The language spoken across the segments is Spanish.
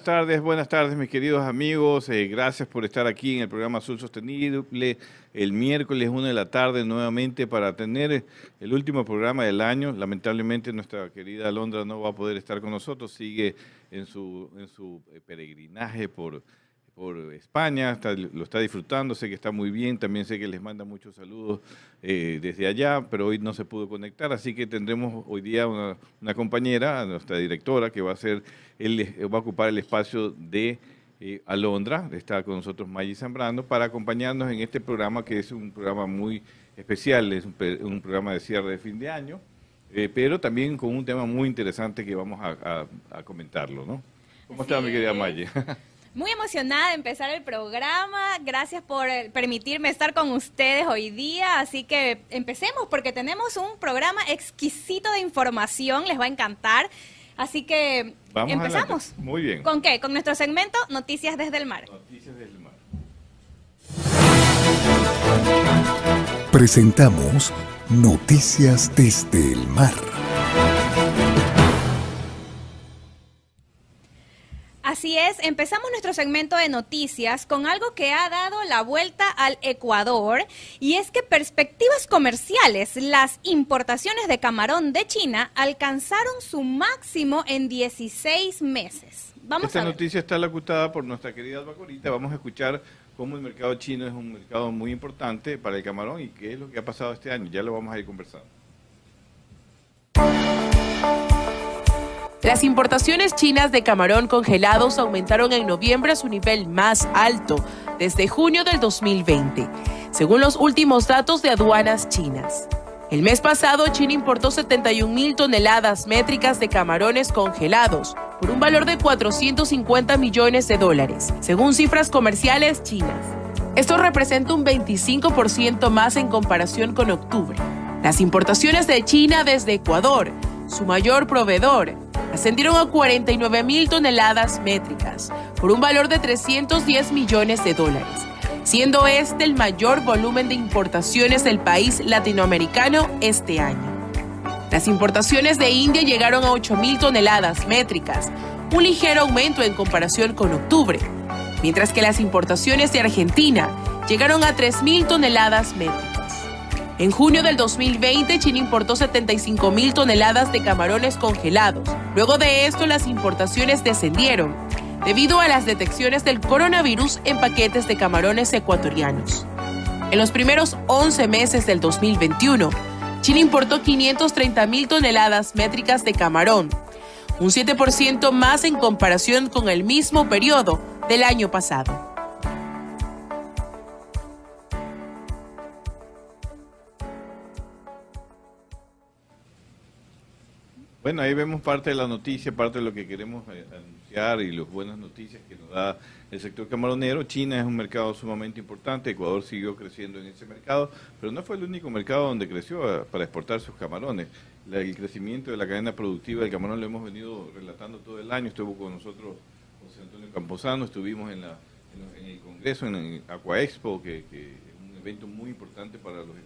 Buenas tardes, buenas tardes mis queridos amigos. Eh, gracias por estar aquí en el programa Azul Sostenible el miércoles una de la tarde nuevamente para tener el último programa del año. Lamentablemente nuestra querida Alondra no va a poder estar con nosotros, sigue en su, en su eh, peregrinaje por, por España, lo está disfrutando, sé que está muy bien, también sé que les manda muchos saludos eh, desde allá, pero hoy no se pudo conectar, así que tendremos hoy día una, compañera, nuestra directora, que va a, ser, él, va a ocupar el espacio de eh, Alondra, está con nosotros Maggi Zambrano, para acompañarnos en este programa, que es un programa muy especial, es un, programa de cierre de fin de año, eh, pero también con un tema muy interesante que vamos a, comentarlo, ¿no? ¿Cómo está mi querida Maggi? Muy emocionada de empezar el programa. Gracias por eh, permitirme estar con ustedes hoy día. Así que empecemos porque tenemos un programa exquisito de información. Les va a encantar. Así que empezamos. Muy bien. ¿Con qué? Con nuestro segmento Noticias desde el mar. Noticias desde el mar. Presentamos Noticias desde el mar. Así es, empezamos nuestro segmento de noticias con algo que ha dado la vuelta al Ecuador y es que perspectivas comerciales, las importaciones de camarón de China alcanzaron su máximo en 16 meses. Vamos Esta noticia está locutada por nuestra querida Albacorita. Vamos a escuchar cómo el mercado chino es un mercado muy importante para el camarón y qué es lo que ha pasado este año. Ya lo vamos a ir conversando. Las importaciones chinas de camarón congelados aumentaron en noviembre a su nivel más alto desde junio del 2020, según los últimos datos de aduanas chinas. El mes pasado, China importó 71 mil toneladas métricas de camarones congelados por un valor de 450 millones de dólares, según cifras comerciales chinas. Esto representa un 25% más en comparación con octubre. Las importaciones de China desde Ecuador, su mayor proveedor, ascendieron a 49 mil toneladas métricas, por un valor de 310 millones de dólares, siendo este el mayor volumen de importaciones del país latinoamericano este año. Las importaciones de India llegaron a 8 mil toneladas métricas, un ligero aumento en comparación con octubre, mientras que las importaciones de Argentina llegaron a 3 mil toneladas métricas. En junio del 2020, China importó 75 mil toneladas de camarones congelados. Luego de esto, las importaciones descendieron debido a las detecciones del coronavirus en paquetes de camarones ecuatorianos. En los primeros 11 meses del 2021, China importó 530 mil toneladas métricas de camarón, un 7% más en comparación con el mismo periodo del año pasado. Bueno, ahí vemos parte de la noticia, parte de lo que queremos eh, anunciar y las buenas noticias que nos da el sector camaronero. China es un mercado sumamente importante, Ecuador siguió creciendo en ese mercado, pero no fue el único mercado donde creció eh, para exportar sus camarones. el crecimiento de la cadena productiva del camarón lo hemos venido relatando todo el año. Estuvo con nosotros José Antonio Camposano, estuvimos en, la, en, el Congreso, en el Aqua Expo, que, que evento muy importante para los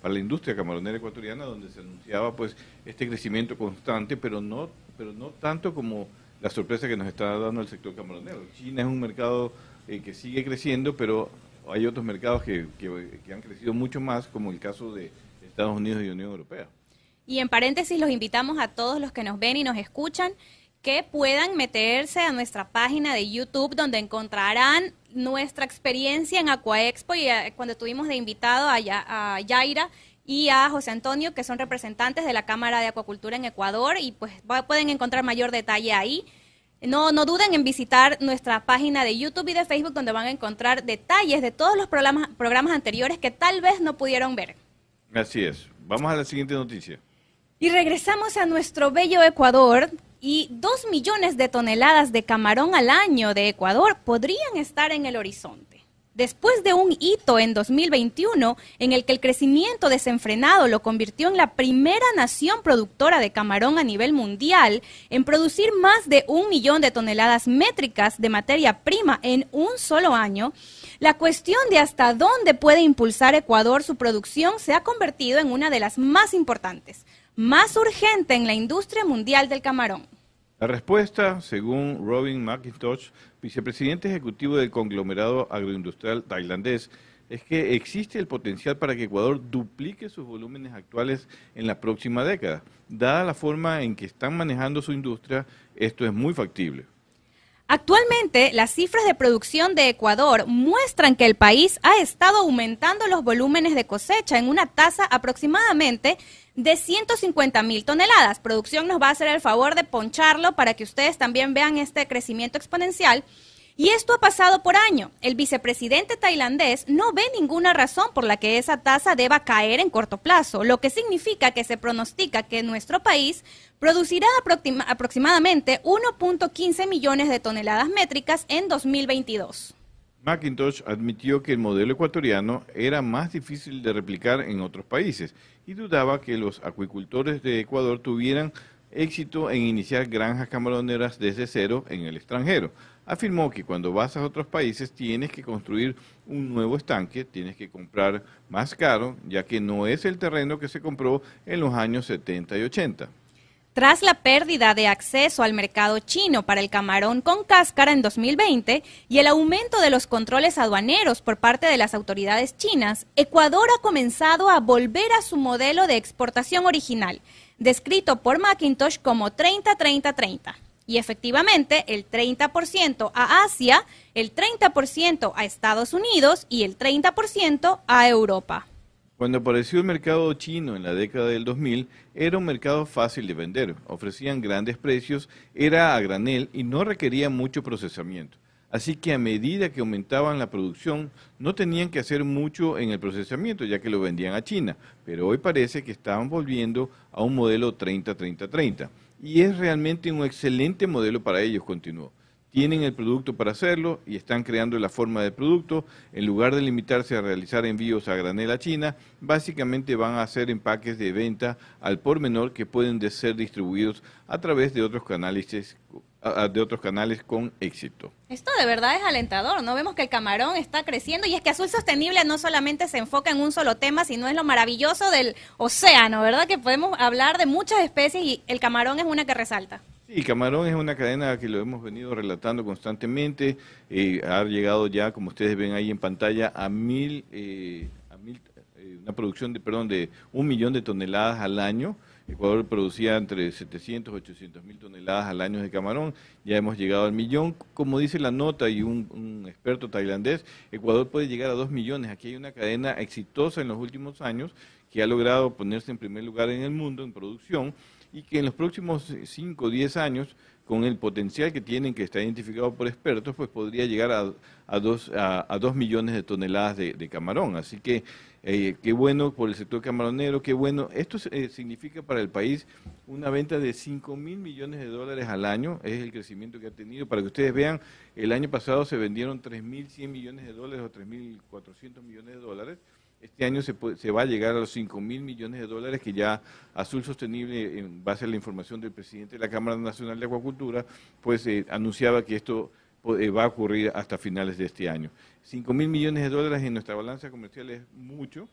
para la industria camaronera ecuatoriana, donde se anunciaba pues este crecimiento constante, pero no, pero no tanto como la sorpresa que nos está dando el sector camaronero. China es un mercado eh, que sigue creciendo, pero hay otros mercados que, que han crecido mucho más, como el caso de Estados Unidos y Unión Europea. Y en paréntesis los invitamos a todos los que nos ven y nos escuchan que puedan meterse a nuestra página de YouTube donde encontrarán nuestra experiencia en Aquaexpo y eh, cuando tuvimos de invitado a, a Yaira y a José Antonio, que son representantes de la Cámara de Acuacultura en Ecuador y pues pueden encontrar mayor detalle ahí. no, no duden en visitar nuestra página de YouTube y de Facebook donde van a encontrar detalles de todos los programas, programas anteriores que tal vez no pudieron ver. Así es. Vamos a la siguiente noticia. Y regresamos a nuestro bello Ecuador y dos millones de toneladas de camarón al año de Ecuador podrían estar en el horizonte. Después de un hito en 2021 en el que el crecimiento desenfrenado lo convirtió en la primera nación productora de camarón a nivel mundial en producir más de un millón de toneladas métricas de materia prima en un solo año, la cuestión de hasta dónde puede impulsar Ecuador su producción se ha convertido en una de las más importantes, más urgente en la industria mundial del camarón. La respuesta, según Robin McIntosh, vicepresidente ejecutivo del conglomerado agroindustrial tailandés, es que existe el potencial para que Ecuador duplique sus volúmenes actuales en la próxima década. Dada la forma en que están manejando su industria, esto es muy factible. Actualmente, las cifras de producción de Ecuador muestran que el país ha estado aumentando los volúmenes de cosecha en una tasa aproximadamente de 150 mil toneladas. Producción nos va a hacer el favor de poncharlo para que ustedes también vean este crecimiento exponencial. Y esto ha pasado por año. El vicepresidente tailandés no ve ninguna razón por la que esa tasa deba caer en corto plazo, lo que significa que se pronostica que nuestro país producirá aproximadamente 1.15 millones de toneladas métricas en 2022. McIntosh admitió que el modelo ecuatoriano era más difícil de replicar en otros países y dudaba que los acuicultores de Ecuador tuvieran éxito en iniciar granjas camaroneras desde cero en el extranjero. Afirmó que cuando vas a otros países tienes que construir un nuevo estanque, tienes que comprar más caro, ya que no es el terreno que se compró en los años 70 y 80. Tras la pérdida de acceso al mercado chino para el camarón con cáscara en 2020 y el aumento de los controles aduaneros por parte de las autoridades chinas, Ecuador ha comenzado a volver a su modelo de exportación original, descrito por Macintosh como 30-30-30. Y efectivamente, el 30% a Asia, el 30% a Estados Unidos y el 30% a Europa. Cuando apareció el mercado chino en la década del 2000, era un mercado fácil de vender, ofrecían grandes precios, era a granel y no requería mucho procesamiento. Así que a medida que aumentaban la producción, no tenían que hacer mucho en el procesamiento, ya que lo vendían a China. Pero hoy parece que estaban volviendo a un modelo 30-30-30. Y es realmente un excelente modelo para ellos, continuó tienen el producto para hacerlo y están creando la forma de producto. En lugar de limitarse a realizar envíos a granel a China, básicamente van a hacer empaques de venta al por menor que pueden ser distribuidos a través de otros canales de otros canales con éxito. Esto de verdad es alentador, ¿no? Vemos que el camarón está creciendo y es que Azul Sostenible no solamente se enfoca en un solo tema, sino es lo maravilloso del océano, ¿verdad? Que podemos hablar de muchas especies y el camarón es una que resalta. Sí, Camarón es una cadena que lo hemos venido relatando constantemente. Eh, ha llegado ya, como ustedes ven ahí en pantalla, a mil, eh, a mil eh, una producción de, perdón, de un millón de toneladas al año. Ecuador producía entre 700 y 800 mil toneladas al año de camarón. Ya hemos llegado al millón. Como dice la nota y un, un experto tailandés, Ecuador puede llegar a dos millones. Aquí hay una cadena exitosa en los últimos años que ha logrado ponerse en primer lugar en el mundo en producción y que en los próximos 5 o 10 años, con el potencial que tienen, que está identificado por expertos, pues podría llegar a, a, dos, a, millones de toneladas de, camarón. Así que eh, qué bueno por el sector camaronero, qué bueno. Esto eh, significa para el país una venta de 5 mil millones de dólares al año, es el crecimiento que ha tenido. Para que ustedes vean, el año pasado se vendieron 3.100 millones de dólares o 3.400 millones de dólares este año se, se va a llegar a los 5 mil millones de dólares que ya Azul Sostenible, en base a la información del presidente de la Cámara Nacional de Acuacultura, pues eh, anunciaba que esto eh, va a ocurrir hasta finales de este año. 5 mil millones de dólares en nuestra balanza comercial es mucho,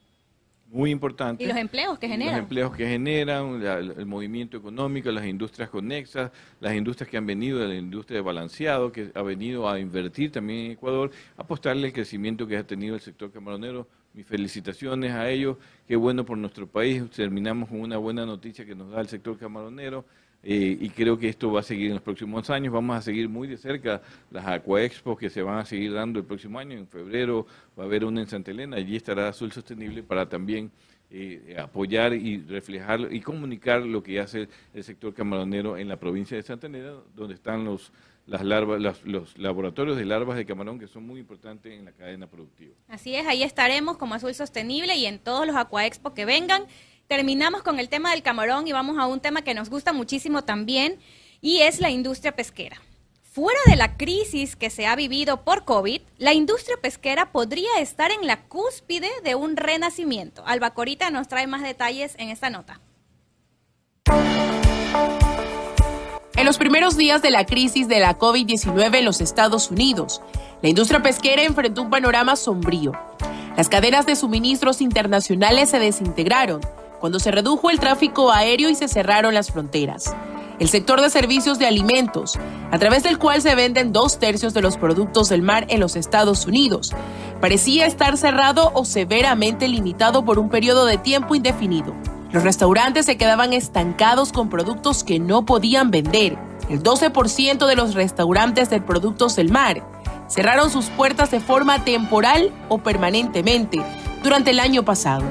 muy importante. Y los empleos que generan. Los empleos que generan, el movimiento económico, las industrias conexas, las industrias que han venido de la industria de balanceado, que ha venido a invertir también en Ecuador, apostarle el crecimiento que ha tenido el sector camaronero mis felicitaciones a ellos. Qué bueno por nuestro país. Terminamos con una buena noticia que nos da el sector camaronero. Eh, y creo que esto va a seguir en los próximos años. Vamos a seguir muy de cerca las Aquaexpos que se van a seguir dando el próximo año. En febrero va a haber una en Santa Elena. Allí estará Azul Sostenible para también eh, apoyar y reflejar y comunicar lo que hace el sector camaronero en la provincia de Santander, donde están los las larvas, los laboratorios de larvas de camarón que son muy importantes en la cadena productiva. Así es, ahí estaremos como Azul Sostenible y en todos los Aquaexpo que vengan. Terminamos con el tema del camarón y vamos a un tema que nos gusta muchísimo también y es la industria pesquera. Fuera de la crisis que se ha vivido por COVID, la industria pesquera podría estar en la cúspide de un renacimiento. Alba Corita nos trae más detalles en esta nota. En los primeros días de la crisis de la COVID-19 en los Estados Unidos, la industria pesquera enfrentó un panorama sombrío. Las cadenas de suministros internacionales se desintegraron cuando se redujo el tráfico aéreo y se cerraron las fronteras el sector de servicios de alimentos, a través del cual se venden dos tercios de los productos del mar en los Estados Unidos, parecía estar cerrado o severamente limitado por un periodo de tiempo indefinido. Los restaurantes se quedaban estancados con productos que no podían vender. El 12% de los restaurantes de productos del mar cerraron sus puertas de forma temporal o permanentemente durante el año pasado.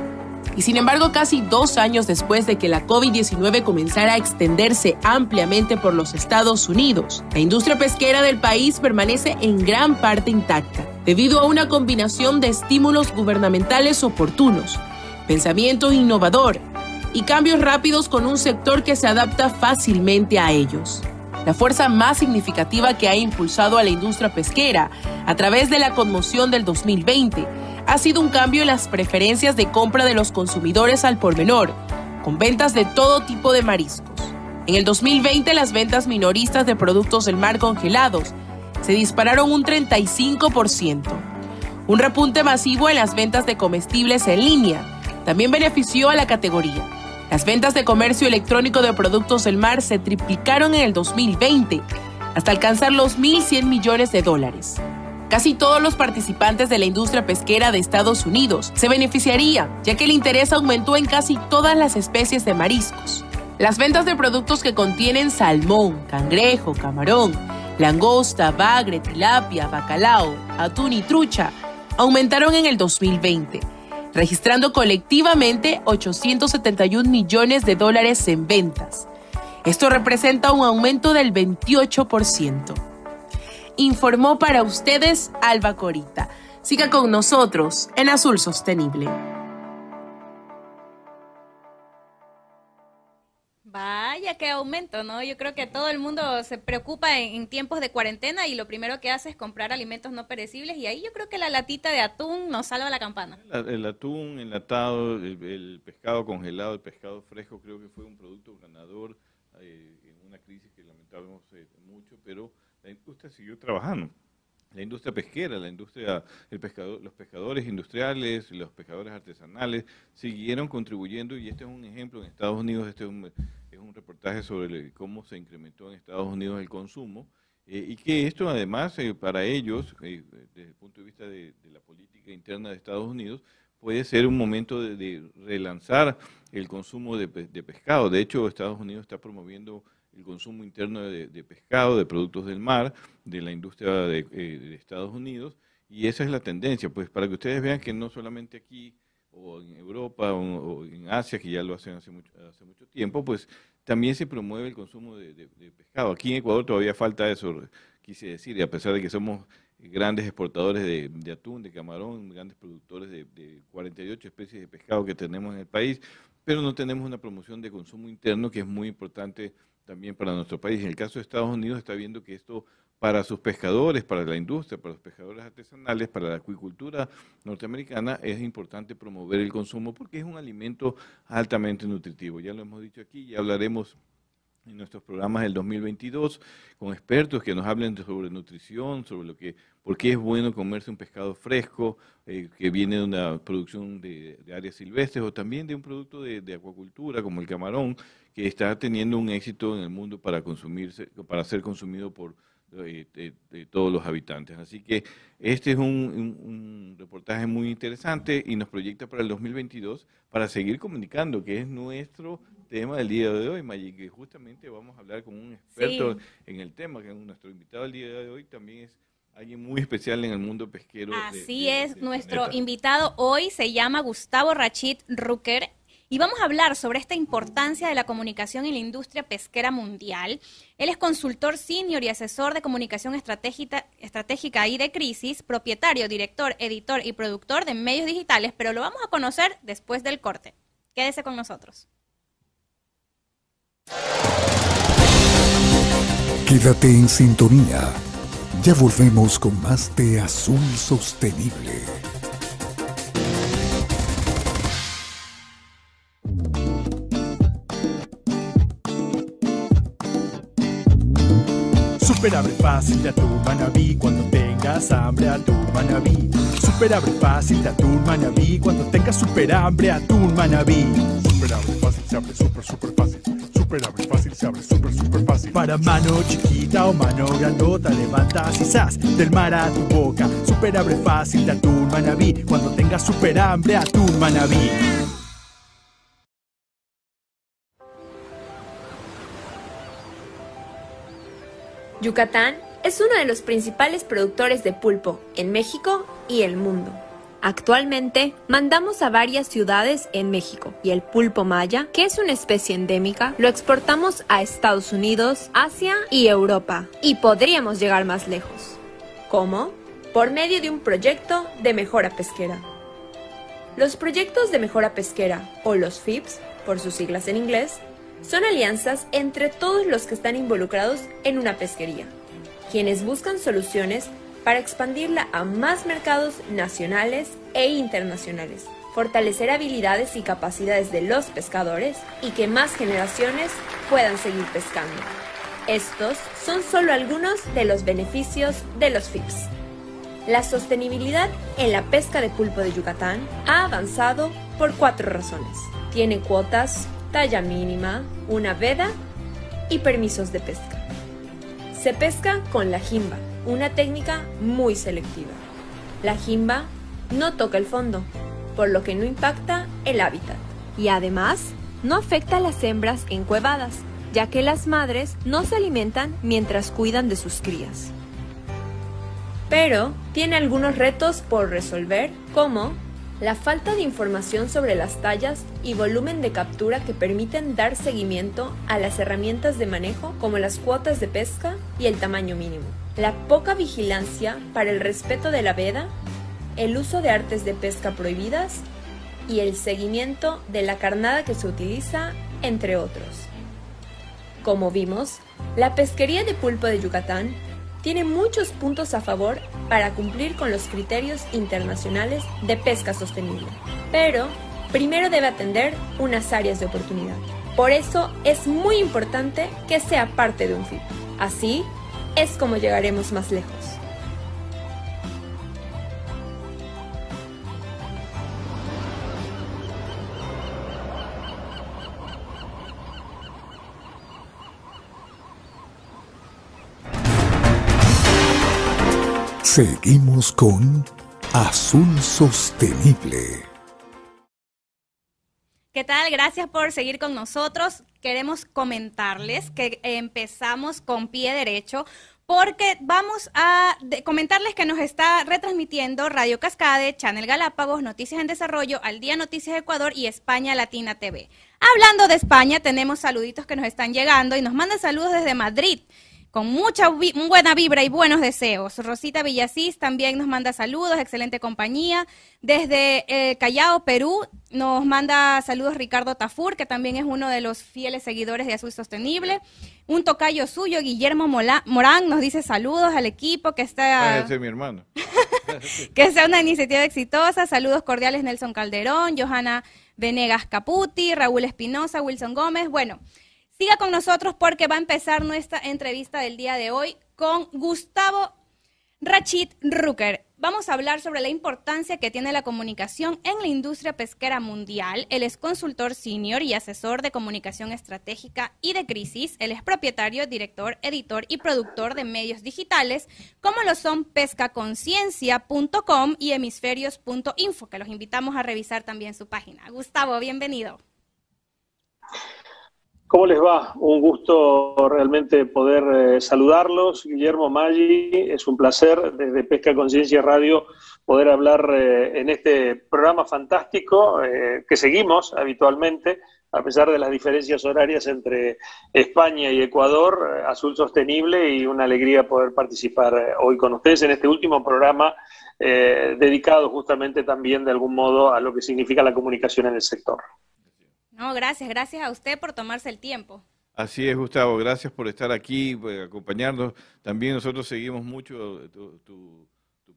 Y sin embargo, casi dos años después de que la COVID-19 comenzara a extenderse ampliamente por los Estados Unidos, la industria pesquera del país permanece en gran parte intacta, debido a una combinación de estímulos gubernamentales oportunos, pensamiento innovador y cambios rápidos con un sector que se adapta fácilmente a ellos. La fuerza más significativa que ha impulsado a la industria pesquera a través de la conmoción del 2020 ha sido un cambio en las preferencias de compra de los consumidores al por menor, con ventas de todo tipo de mariscos. En el 2020 las ventas minoristas de productos del mar congelados se dispararon un 35%. Un repunte masivo en las ventas de comestibles en línea también benefició a la categoría. Las ventas de comercio electrónico de productos del mar se triplicaron en el 2020 hasta alcanzar los 1.100 millones de dólares. Casi todos los participantes de la industria pesquera de Estados Unidos se beneficiarían, ya que el interés aumentó en casi todas las especies de mariscos. Las ventas de productos que contienen salmón, cangrejo, camarón, langosta, bagre, tilapia, bacalao, atún y trucha aumentaron en el 2020, registrando colectivamente 871 millones de dólares en ventas. Esto representa un aumento del 28% informó para ustedes Alba Corita. Siga con nosotros en Azul Sostenible. Vaya, qué aumento, ¿no? Yo creo que todo el mundo se preocupa en, tiempos de cuarentena y lo primero que hace es comprar alimentos no perecibles y ahí yo creo que la latita de atún nos salva la campana. El, atún enlatado, el, el, pescado congelado, el pescado fresco creo que fue un producto ganador eh, en una crisis que lamentamos eh, mucho, pero la industria siguió trabajando. La industria pesquera, la industria, el pescador, los pescadores industriales, los pescadores artesanales siguieron contribuyendo y este es un ejemplo en Estados Unidos, este es un, reportaje sobre cómo se incrementó en Estados Unidos el consumo eh, y que esto además eh, para ellos, eh, desde el punto de vista de, la política interna de Estados Unidos, puede ser un momento de, relanzar el consumo de, pescado. De hecho, Estados Unidos está promoviendo el consumo interno de, pescado, de productos del mar, de la industria de, Estados Unidos, y esa es la tendencia, pues para que ustedes vean que no solamente aquí o en Europa o, en Asia, que ya lo hacen hace mucho tiempo, pues también se promueve el consumo de, pescado. Aquí en Ecuador todavía falta eso, quise decir, y a pesar de que somos grandes exportadores de, atún, de camarón, grandes productores de, de 48 especies de pescado que tenemos en el país, pero no tenemos una promoción de consumo interno que es muy importante también para nuestro país. En el caso de Estados Unidos está viendo que esto para sus pescadores, para la industria, para los pescadores artesanales, para la acuicultura norteamericana, es importante promover el consumo porque es un alimento altamente nutritivo. Ya lo hemos dicho aquí, ya hablaremos en nuestros programas del 2022 con expertos que nos hablen sobre nutrición, sobre lo que, por qué es bueno comerse un pescado fresco eh, que viene de una producción de, áreas silvestres o también de un producto de, de acuacultura como el camarón que está teniendo un éxito en el mundo para consumirse, para ser consumido por eh, todos los habitantes. Así que este es un, reportaje muy interesante y nos proyecta para el 2022 para seguir comunicando, que es nuestro tema del día de hoy, Maggi, que justamente vamos a hablar con un experto en el tema, que nuestro invitado del día de hoy también es alguien muy especial en el mundo pesquero. Así es, nuestro invitado hoy se llama Gustavo Rachid Rucker y vamos a hablar sobre esta importancia de la comunicación en la industria pesquera mundial. Él es consultor senior y asesor de comunicación estratégica, y de crisis, propietario, director, editor y productor de medios digitales, pero lo vamos a conocer después del corte. Quédese con nosotros. Quédate en sintonía. Ya volvemos con más de Azul Sostenible. Super abre fácil de atún manabí cuando tengas hambre atún manabí. Super abre fácil de atún manabí cuando tengas super hambre atún manabí. Super abre fácil se abre super super fácil. Super abre fácil se abre super super fácil. Para mano chiquita o mano grandota levantas y del mar a tu boca. Super abre fácil de atún manabí cuando tengas super hambre atún manabí. Yucatán es uno de los principales productores de pulpo en México y el mundo. Actualmente mandamos a varias ciudades en México y el pulpo maya, que es una especie endémica, lo exportamos a Estados Unidos, Asia y Europa. Y podríamos llegar más lejos. ¿Cómo? Por medio de un proyecto de mejora pesquera. Los proyectos de mejora pesquera, o los FIPS, por sus siglas en inglés, son alianzas entre todos los que están involucrados en una pesquería, quienes buscan soluciones para expandirla a más mercados nacionales e internacionales, fortalecer habilidades y capacidades de los pescadores y que más generaciones puedan seguir pescando. Estos son solo algunos de los beneficios de los FIPS. La sostenibilidad en la pesca de pulpo de Yucatán ha avanzado por cuatro razones. Tiene cuotas talla mínima, una veda y permisos de pesca. Se pesca con la jimba, una técnica muy selectiva. La jimba no toca el fondo, por lo que no impacta el hábitat. Y además, no afecta a las hembras encuevadas, ya que las madres no se alimentan mientras cuidan de sus crías. Pero tiene algunos retos por resolver, como la falta de información sobre las tallas y volumen de captura que permiten dar seguimiento a las herramientas de manejo como las cuotas de pesca y el tamaño mínimo, la poca vigilancia para el respeto de la veda, el uso de artes de pesca prohibidas y el seguimiento de la carnada que se utiliza, entre otros. Como vimos, la pesquería de pulpo de Yucatán tiene muchos puntos a favor para cumplir con los criterios internacionales de pesca sostenible, pero primero debe atender unas áreas de oportunidad. Por eso es muy importante que sea parte de un FIP. Así es como llegaremos más lejos. Seguimos con Azul Sostenible. ¿Qué tal? Gracias por seguir con nosotros. Queremos comentarles que empezamos con pie derecho porque vamos a comentarles que nos está retransmitiendo Radio Cascade, Channel Galápagos, Noticias en Desarrollo, Al Día Noticias Ecuador y España Latina TV. Hablando de España, tenemos saluditos que nos están llegando y nos mandan saludos desde Madrid con mucha buena vibra y buenos deseos. Rosita Villasís también nos manda saludos, excelente compañía. Desde eh, Callao, Perú, nos manda saludos Ricardo Tafur, que también es uno de los fieles seguidores de Azul Sostenible. Un tocayo suyo, Guillermo Morán, nos dice saludos al equipo que está... Ese es mi hermano. que sea una iniciativa exitosa. Saludos cordiales Nelson Calderón, Johanna Venegas Caputi, Raúl Espinosa, Wilson Gómez. Bueno, Siga con nosotros porque va a empezar nuestra entrevista del día de hoy con Gustavo Rachid Rucker. Vamos a hablar sobre la importancia que tiene la comunicación en la industria pesquera mundial. Él es consultor senior y asesor de comunicación estratégica y de crisis. Él es propietario, director, editor y productor de medios digitales, como lo son pescaconciencia.com y hemisferios.info, que los invitamos a revisar también su página. Gustavo, bienvenido. ¿Cómo les va? Un gusto realmente poder eh, saludarlos. Guillermo Maggi, es un placer desde Pesca Conciencia Radio poder hablar eh, en este programa fantástico eh, que seguimos habitualmente, a pesar de las diferencias horarias entre España y Ecuador, Azul Sostenible y una alegría poder participar hoy con ustedes en este último programa dedicado justamente también de algún modo a lo que significa la comunicación en el sector. No, gracias, gracias a usted por tomarse el tiempo. Así es, Gustavo, gracias por estar aquí, por acompañarnos. También nosotros seguimos mucho tu,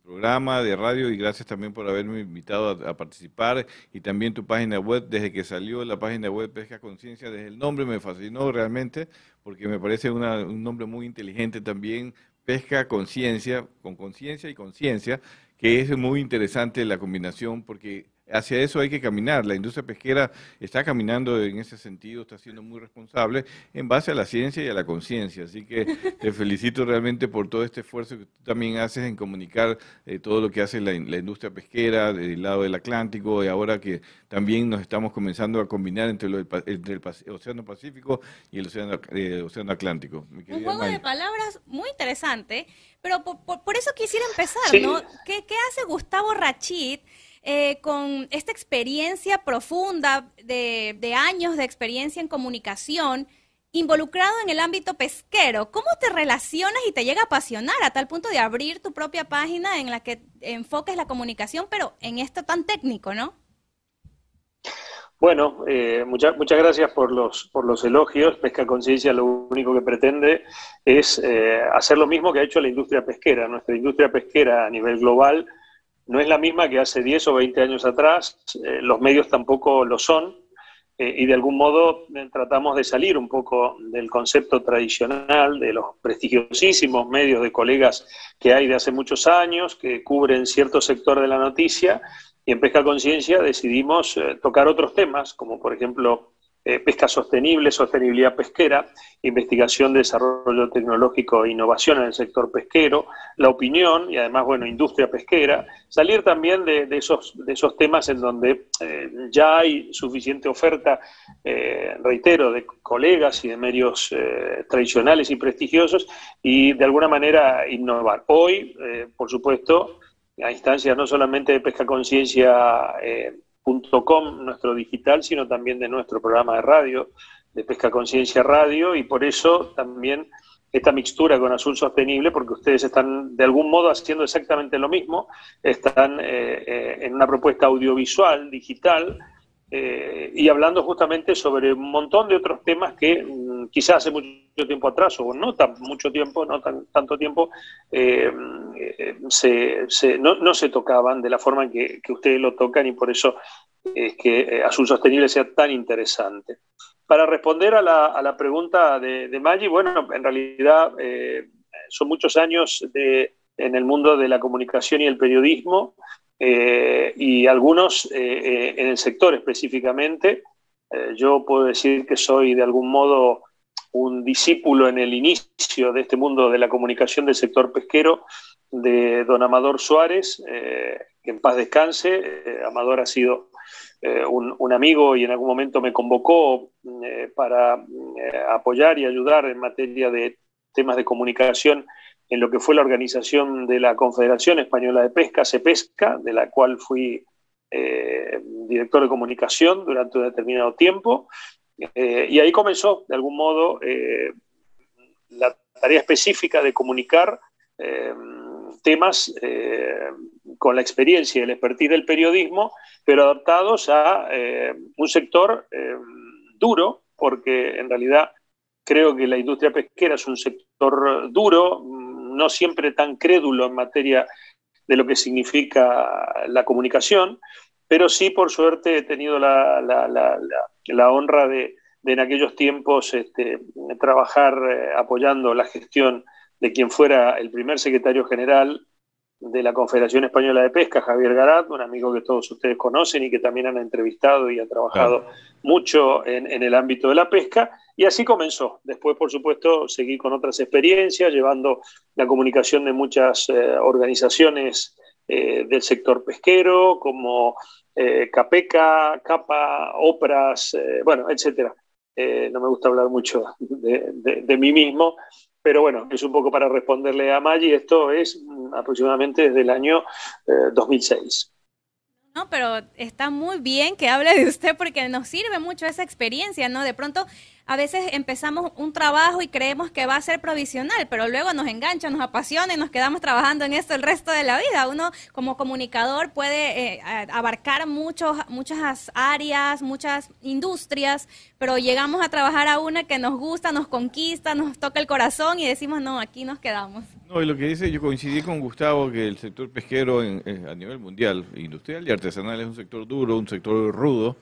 programa de radio y gracias también por haberme invitado a, participar y también tu página web, desde que salió la página web Pesca Conciencia, desde el nombre me fascinó realmente porque me parece un nombre muy inteligente también, Pesca Conciencia, con conciencia y conciencia, que es muy interesante la combinación porque hacia eso hay que caminar. La industria pesquera está caminando en ese sentido, está siendo muy responsable en base a la ciencia y a la conciencia. Así que te felicito realmente por todo este esfuerzo que tú también haces en comunicar eh, todo lo que hace la, industria pesquera del lado del Atlántico y ahora que también nos estamos comenzando a combinar entre, el Océano Pacífico y el Océano, eh, océano Atlántico. Un juego de palabras muy interesante, pero por, eso quisiera empezar, ¿no? ¿Qué, ¿Qué hace Gustavo Rachid? Eh, con esta experiencia profunda de, años de experiencia en comunicación, involucrado en el ámbito pesquero, ¿cómo te relacionas y te llega a apasionar a tal punto de abrir tu propia página en la que enfoques la comunicación, pero en esto tan técnico, ¿no? Bueno, eh, muchas gracias por los, por los elogios. Pesca Conciencia lo único que pretende es eh, hacer lo mismo que ha hecho la industria pesquera. Nuestra industria pesquera a nivel global no es la misma que hace 10 o 20 años atrás, eh, los medios tampoco lo son, eh, y de algún modo eh, tratamos de salir un poco del concepto tradicional de los prestigiosísimos medios de colegas que hay de hace muchos años, que cubren cierto sector de la noticia, y en Pesca Conciencia decidimos tocar otros temas, como por ejemplo eh, pesca sostenible, sostenibilidad pesquera, investigación, desarrollo tecnológico e innovación en el sector pesquero, la opinión y además, bueno, industria pesquera, salir también de, esos, de esos temas en donde eh, ya hay suficiente oferta, eh, reitero, de colegas y de medios tradicionales y prestigiosos y de alguna manera innovar. Hoy, por supuesto, a instancias no solamente de Pesca Conciencia .com, nuestro digital, sino también de nuestro programa de radio, de Pesca Conciencia Radio, y por eso también esta mixtura con Azul Sostenible, porque ustedes están de algún modo haciendo exactamente lo mismo, están eh, eh, en una propuesta audiovisual, digital, eh, y hablando justamente sobre un montón de otros temas que mm, quizás hace mucho tiempo atrás, o no tan mucho tiempo, no tan, tanto tiempo, eh, eh, se, no, se tocaban de la forma en que, ustedes lo tocan y por eso es que Azul Sostenible sea tan interesante. Para responder a la, pregunta de, de Maggi, bueno, en realidad son muchos años de, en el mundo de la comunicación y el periodismo. Eh, y algunos eh, eh, en el sector específicamente. yo puedo decir que soy de algún modo un discípulo en el inicio de este mundo de la comunicación del sector pesquero de don Amador Suárez, que en paz descanse. Amador ha sido un, un, amigo y en algún momento me convocó para apoyar y ayudar en materia de temas de comunicación en lo que fue la organización de la Confederación Española de Pesca, CEPESCA, de la cual fui eh, director de comunicación durante un determinado tiempo. Eh, y ahí comenzó, de algún modo, eh, la tarea específica de comunicar temas con la experiencia y el expertise del periodismo, pero adaptados a un sector duro, porque en realidad creo que la industria pesquera es un sector duro, no siempre tan crédulo en materia de lo que significa la comunicación, pero sí, por suerte, he tenido la, honra de, en aquellos tiempos este, trabajar eh, apoyando la gestión de quien fuera el primer secretario general de la Confederación Española de Pesca, Javier Garat, un amigo que todos ustedes conocen y que también han entrevistado y ha trabajado mucho en, el ámbito de la pesca. Y así comenzó. Después, por supuesto, seguí con otras experiencias, llevando la comunicación de muchas eh, organizaciones eh, del sector pesquero, como eh, CAPECA, CAPA, OPRAS, bueno, etcétera. no me gusta hablar mucho de, mí mismo, pero bueno, es un poco para responderle a Maggi, esto es mm, aproximadamente desde el año 2006. No, pero está muy bien que hable de usted porque nos sirve mucho esa experiencia, ¿no? De pronto a veces empezamos un trabajo y creemos que va a ser provisional, pero luego nos engancha, nos apasiona y nos quedamos trabajando en esto el resto de la vida. Uno como comunicador puede eh, abarcar muchos, muchas áreas, muchas industrias, pero llegamos a trabajar a una que nos gusta, nos conquista, nos toca el corazón y decimos, no, aquí nos quedamos. No, y lo que dice, yo coincidí con Gustavo que el sector pesquero a nivel mundial, industrial y artesanal, es un sector duro, un sector rudo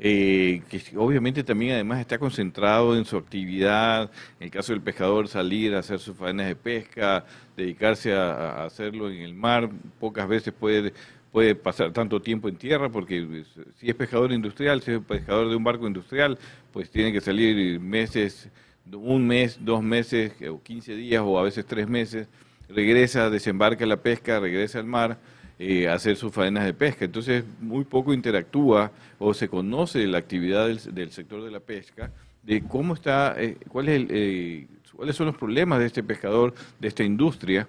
eh, que obviamente también además está concentrado en su actividad, en el caso del pescador salir a hacer sus faenas de pesca, dedicarse a, hacerlo en el mar, pocas veces puede, puede pasar tanto tiempo en tierra, porque pues, si es pescador industrial, si es pescador de un barco industrial, pues tiene que salir meses, un mes, dos meses, o 15 días, o a veces tres meses, regresa, desembarca la pesca, regresa al mar, eh, hacer sus faenas de pesca. Entonces, muy poco interactúa o se conoce la actividad del, sector de la pesca, de cómo está, eh, cuál es eh, cuáles son los problemas de este pescador, de esta industria,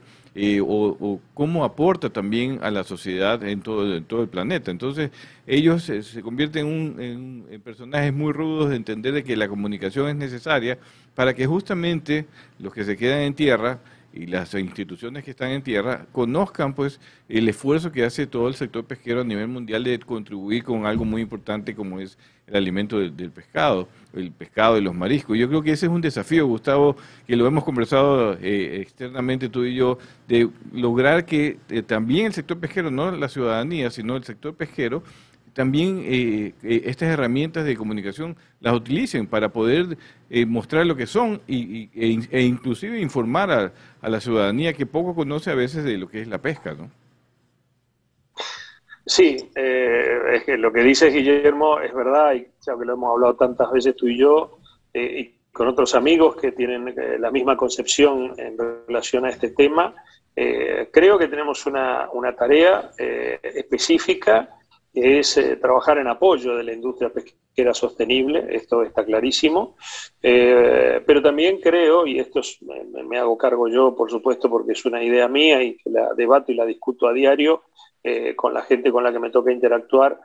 o, cómo aporta también a la sociedad en todo, en todo el planeta. Entonces, ellos se convierten en, en, personajes muy rudos de entender de que la comunicación es necesaria para que justamente los que se quedan en tierra y las instituciones que están en tierra conozcan pues el esfuerzo que hace todo el sector pesquero a nivel mundial de contribuir con algo muy importante como es el alimento del, pescado, el pescado y los mariscos. Yo creo que ese es un desafío, Gustavo, que lo hemos conversado eh, externamente tú y yo, de lograr que eh, también el sector pesquero, no la ciudadanía, sino el sector pesquero, también eh, eh, estas herramientas de comunicación las utilicen para poder eh, mostrar lo que son y, e, e, inclusive informar a, la ciudadanía que poco conoce a veces de lo que es la pesca, ¿no? Sí, que lo que dice Guillermo es verdad, y ya que lo hemos hablado tantas veces tú y yo, y con otros amigos que tienen la misma concepción en relación a este tema, creo que tenemos una, una tarea específica es eh, trabajar en apoyo de la industria pesquera sostenible, esto está clarísimo, eh, pero también creo, y esto me, hago cargo yo, por supuesto, porque es una idea mía y que la debato y la discuto a diario eh, con la gente con la que me toca interactuar,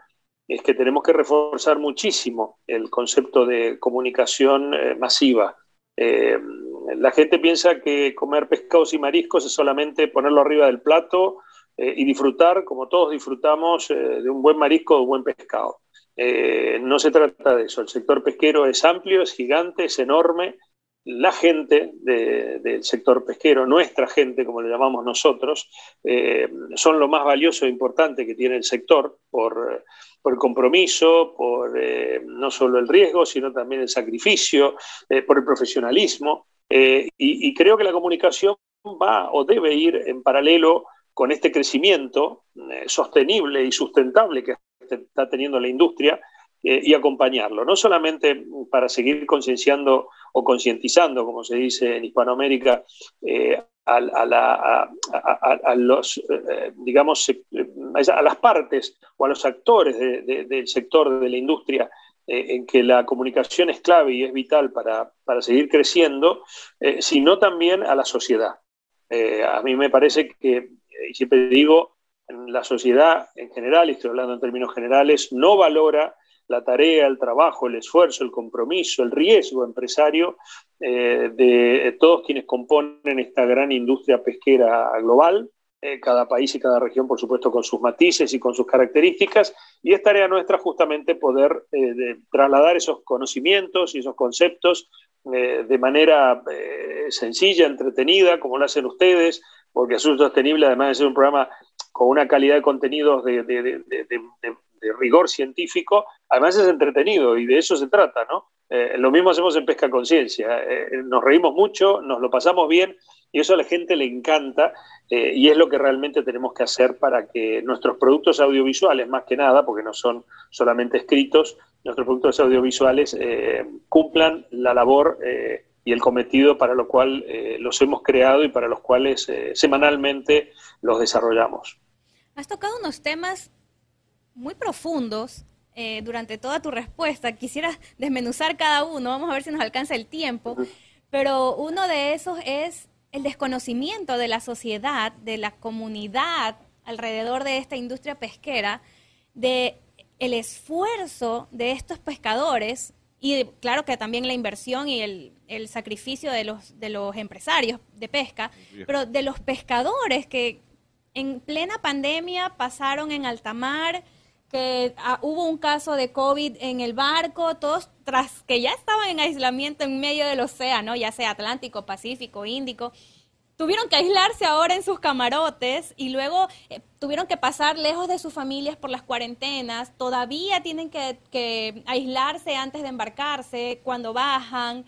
es que tenemos que reforzar muchísimo el concepto de comunicación masiva. la gente piensa que comer pescados y mariscos es solamente ponerlo arriba del plato, eh, y disfrutar, como todos disfrutamos, eh, de un buen marisco o un buen pescado. Eh, no se trata de eso. El sector pesquero es amplio, es gigante, es enorme. La gente del sector pesquero, nuestra gente, como le llamamos nosotros, son lo más valioso e importante que tiene el sector por, por compromiso, por no solo el riesgo, sino también el sacrificio, por el profesionalismo. Y, y creo que la comunicación va o debe ir en paralelo con este crecimiento eh, sostenible y sustentable que está teniendo la industria eh, y acompañarlo, no solamente para seguir concienciando o concientizando, como se dice en Hispanoamérica, eh, a, digamos, a las partes o a los actores del sector de la industria en que la comunicación es clave y es vital para, para seguir creciendo, sino también a la sociedad. a mí me parece que y siempre digo, la sociedad en general, y estoy hablando en términos generales, no valora la tarea, el trabajo, el esfuerzo, el compromiso, el riesgo empresario eh, de todos quienes componen esta gran industria pesquera global, eh, cada país y cada región, por supuesto, con sus matices y con sus características, y es tarea nuestra justamente poder eh, trasladar esos conocimientos y esos conceptos de manera sencilla, entretenida, como lo hacen ustedes, porque Azul Sostenible, además de ser un programa con una calidad de contenidos de, rigor científico, además es entretenido y de eso se trata, ¿no? Eh, lo mismo hacemos en Pesca Conciencia, eh, nos reímos mucho, nos lo pasamos bien y eso a la gente le encanta eh, y es lo que realmente tenemos que hacer para que nuestros productos audiovisuales, más que nada, porque no son solamente escritos, nuestros productos audiovisuales cumplan la labor y el cometido para lo cual eh, los hemos creado y para los cuales eh, semanalmente los desarrollamos. Has tocado unos temas muy profundos eh, durante toda tu respuesta. Quisiera desmenuzar cada uno, vamos a ver si nos alcanza el tiempo, pero uno de esos es el desconocimiento de la sociedad, de la comunidad alrededor de esta industria pesquera, de el esfuerzo de estos pescadores y claro que también la inversión y el, el, sacrificio de los, de los empresarios de pesca, pero de los pescadores que en plena pandemia pasaron en alta mar, que ah, hubo un caso de COVID en el barco, todos tras que ya estaban en aislamiento en medio del océano, ya sea Atlántico, Pacífico, Índico, tuvieron que aislarse ahora en sus camarotes y luego eh, tuvieron que pasar lejos de sus familias por las cuarentenas, todavía tienen que, aislarse antes de embarcarse, cuando bajan.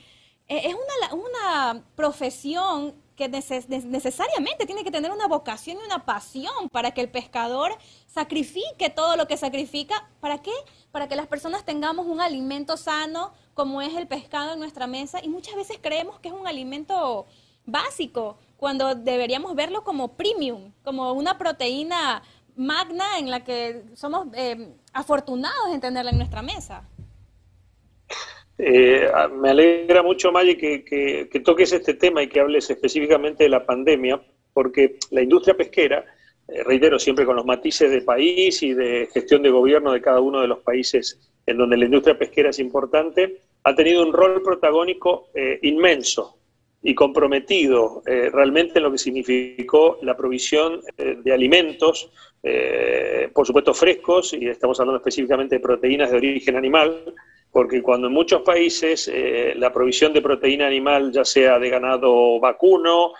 Eh, es una, una profesión que necesariamente tiene que tener una vocación y una pasión para que el pescador sacrifique todo lo que sacrifica. ¿Para qué? Para que las personas tengamos un alimento sano como es el pescado en nuestra mesa y muchas veces creemos que es un alimento básico cuando deberíamos verlo como premium, como una proteína magna en la que somos eh, afortunados en tenerla en nuestra mesa. Eh, me alegra mucho, Maggie, que, toques este tema y que hables específicamente de la pandemia, porque la industria pesquera, eh, reitero, siempre con los matices de país y de gestión de gobierno de cada uno de los países en donde la industria pesquera es importante, ha tenido un rol protagónico inmenso y comprometido eh, realmente en lo que significó la provisión eh, de alimentos, eh, por supuesto frescos, y estamos hablando específicamente de proteínas de origen animal, porque cuando en muchos países la provisión de proteína animal, ya sea de ganado vacuno,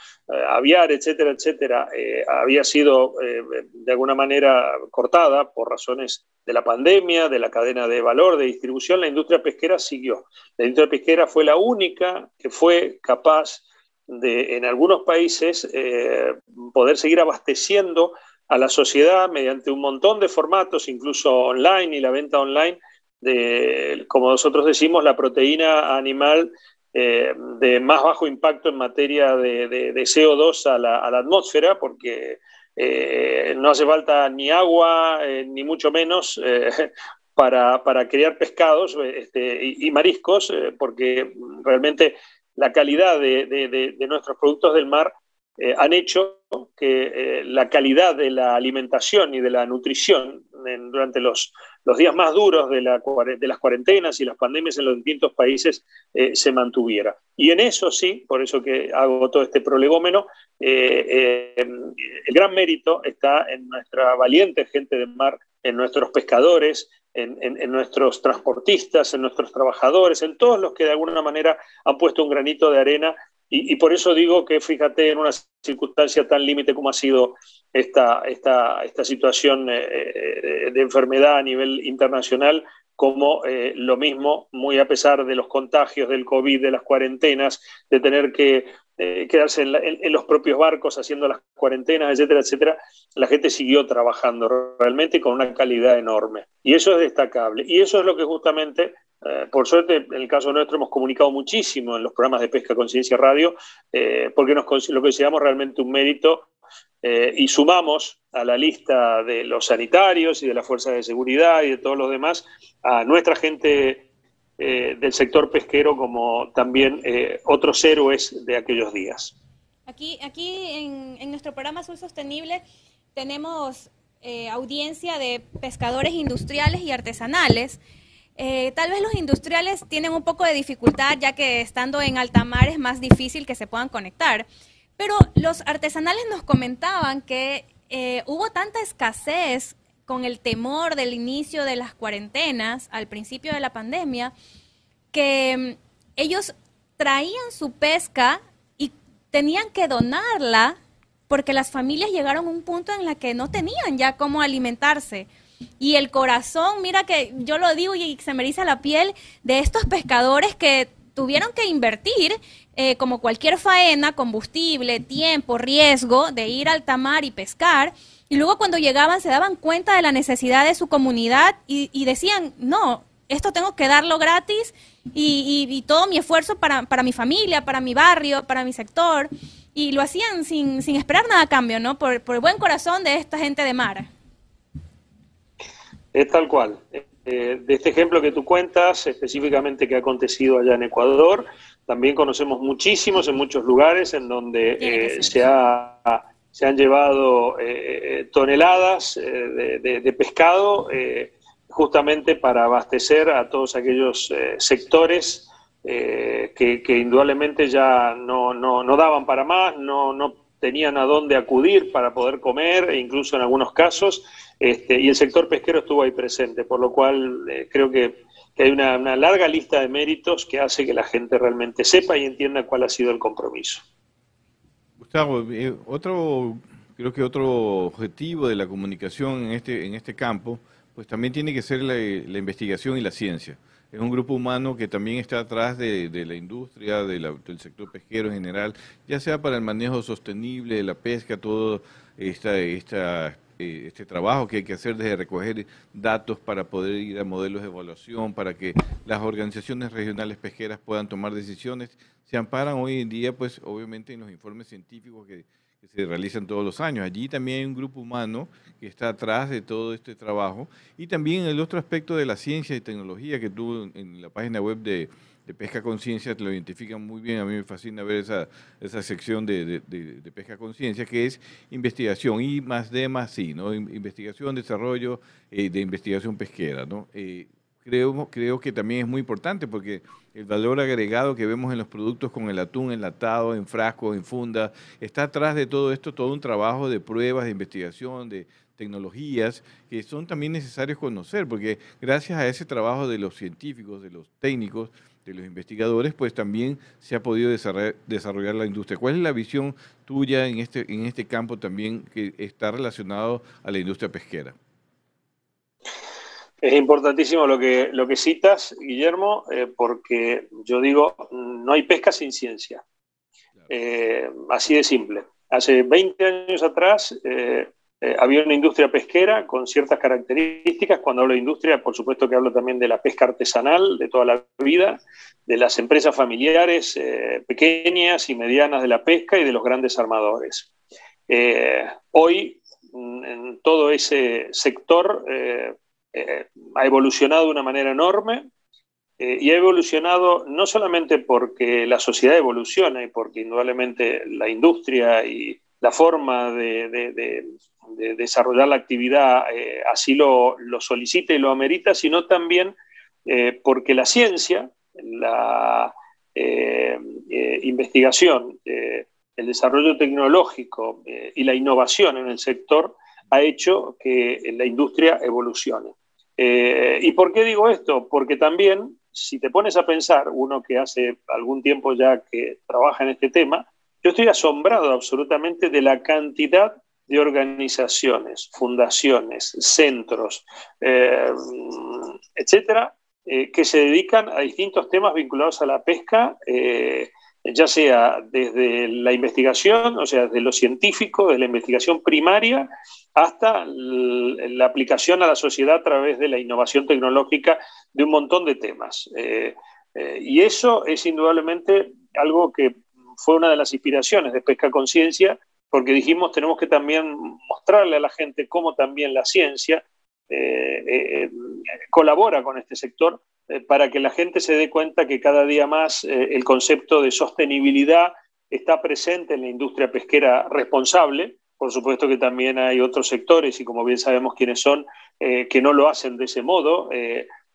aviar, etcétera, etcétera, había sido de alguna manera cortada por razones de la pandemia, de la cadena de valor, de distribución, la industria pesquera siguió. La industria pesquera fue la única que fue capaz de, en algunos países, eh, poder seguir abasteciendo a la sociedad mediante un montón de formatos, incluso online y la venta online, de, como nosotros decimos, la proteína animal eh, de más bajo impacto en materia de, CO2 a la, atmósfera, porque eh, no hace falta ni agua, ni mucho menos, para, para, criar pescados este, y, mariscos, porque realmente la calidad de, nuestros productos del mar eh, han hecho que eh, la calidad de la alimentación y de la nutrición durante los, días más duros de, las cuarentenas y las pandemias en los distintos países eh, se mantuviera. Y en eso sí, por eso que hago todo este prolegómeno, el gran mérito está en nuestra valiente gente de mar, en nuestros pescadores, en, nuestros transportistas, en nuestros trabajadores, en todos los que de alguna manera han puesto un granito de arena. Y, por eso digo que fíjate en una circunstancia tan límite como ha sido esta, esta, esta situación eh, eh, de enfermedad a nivel internacional, como eh, lo mismo, muy a pesar de los contagios del COVID, de las cuarentenas, de tener que quedarse en, los propios barcos haciendo las cuarentenas, etcétera, etcétera, la gente siguió trabajando realmente con una calidad enorme. Y eso es destacable. Y eso es lo que justamente, eh, por suerte, en el caso nuestro hemos comunicado muchísimo en los programas de Pesca Conciencia Radio, eh, porque nos, lo consideramos realmente un mérito y sumamos a la lista de los sanitarios y de las fuerzas de seguridad y de todos los demás a nuestra gente eh, del sector pesquero como también eh, otros héroes de aquellos días. Aquí, aquí en, nuestro programa Azul Sostenible tenemos eh, audiencia de pescadores industriales y artesanales. Tal vez los industriales tienen un poco de dificultad ya que estando en alta mar es más difícil que se puedan conectar. Pero los artesanales nos comentaban que hubo tanta escasez con el temor del inicio de las cuarentenas al principio de la pandemia, que mm, ellos traían su pesca y tenían que donarla porque las familias llegaron a un punto en la que no tenían ya cómo alimentarse. Y el corazón, mira que yo lo digo y se me eriza la piel de estos pescadores que tuvieron que invertir, eh, como cualquier faena, combustible, tiempo, riesgo de ir al tamar y pescar y luego cuando llegaban se daban cuenta de la necesidad de su comunidad y, decían, no, esto tengo que darlo gratis y, todo mi esfuerzo para, para, mi familia, para mi barrio, para mi sector. Y lo hacían sin, sin esperar nada a cambio, ¿no? Por, por, el buen corazón de esta gente de mar. Es tal cual, es de este ejemplo que tú cuentas, específicamente que ha acontecido allá en Ecuador, también conocemos muchísimos en muchos lugares en donde eh, se, se han llevado eh, toneladas de, pescado justamente para abastecer a todos aquellos sectores que, indudablemente ya no, no, no, daban para más, no, no tenían a dónde acudir para poder comer, e incluso en algunos casos, este, y el sector pesquero estuvo ahí presente, por lo cual eh, creo que, hay una, larga lista de méritos que hace que la gente realmente sepa y entienda cuál ha sido el compromiso. Gustavo, eh, otro, creo que otro objetivo de la comunicación en este, en este campo, pues también tiene que ser la, investigación y la ciencia. Es un grupo humano que también está atrás de, la industria, del sector pesquero en general, ya sea para el manejo sostenible de la pesca, todo eh, este trabajo que hay que hacer desde recoger datos para poder ir a modelos de evaluación, para que las organizaciones regionales pesqueras puedan tomar decisiones, se amparan hoy en día, pues obviamente en los informes científicos que, se realizan todos los años. Allí también hay un grupo humano que está atrás de todo este trabajo y también el otro aspecto de la ciencia y tecnología que tuvo en la página web de de pesca conciencia lo identifican muy bien. A mí me fascina ver esa, esa sección de, de, pesca conciencia, que es investigación y más de más sí, ¿no? Investigación, desarrollo eh, de investigación pesquera, ¿no? Eh, creo, creo que también es muy importante porque el valor agregado que vemos en los productos con el atún enlatado, en frasco, en funda, está atrás de todo esto todo un trabajo de pruebas, de investigación, de tecnologías que son también necesarios conocer, porque gracias a ese trabajo de los científicos, de los técnicos, de los investigadores, pues también se ha podido desarrollar, la industria. ¿Cuál es la visión tuya en este, en este campo también que está relacionado a la industria pesquera? Es importantísimo lo que, lo que citas, Guillermo, eh, porque yo digo, no hay pesca sin ciencia. Eh, así de simple. Hace 20 años atrás, eh, había una industria pesquera con ciertas características. Cuando hablo de industria, por supuesto que hablo también de la pesca artesanal de toda la vida, de las empresas familiares pequeñas y medianas de la pesca y de los grandes armadores. Hoy, en todo ese sector ha evolucionado de una manera enorme. y ha evolucionado no solamente porque la sociedad evoluciona y porque indudablemente la industria y la forma de, de desarrollar la actividad eh, así lo, lo, solicita y lo amerita, sino también eh, porque la ciencia, la eh, investigación, el desarrollo tecnológico y la innovación en el sector ha hecho que la industria evolucione. ¿Y por qué digo esto? Porque también, si te pones a pensar, uno que hace algún tiempo ya que trabaja en este tema, yo estoy asombrado absolutamente de la cantidad de organizaciones, fundaciones, centros, eh, etcétera, eh, que se dedican a distintos temas vinculados a la pesca, eh, ya sea desde la investigación, o sea, desde lo científico, desde la investigación primaria, hasta la aplicación a la sociedad a través de la innovación tecnológica de un montón de temas. y eso es indudablemente algo que fue una de las inspiraciones de Pesca Conciencia porque dijimos tenemos que también mostrarle a la gente cómo también la ciencia eh, eh, colabora con este sector eh, para que la gente se dé cuenta que cada día más el concepto de sostenibilidad está presente en la industria pesquera responsable. Por supuesto que también hay otros sectores, y como bien sabemos quiénes son, que no lo hacen de ese modo,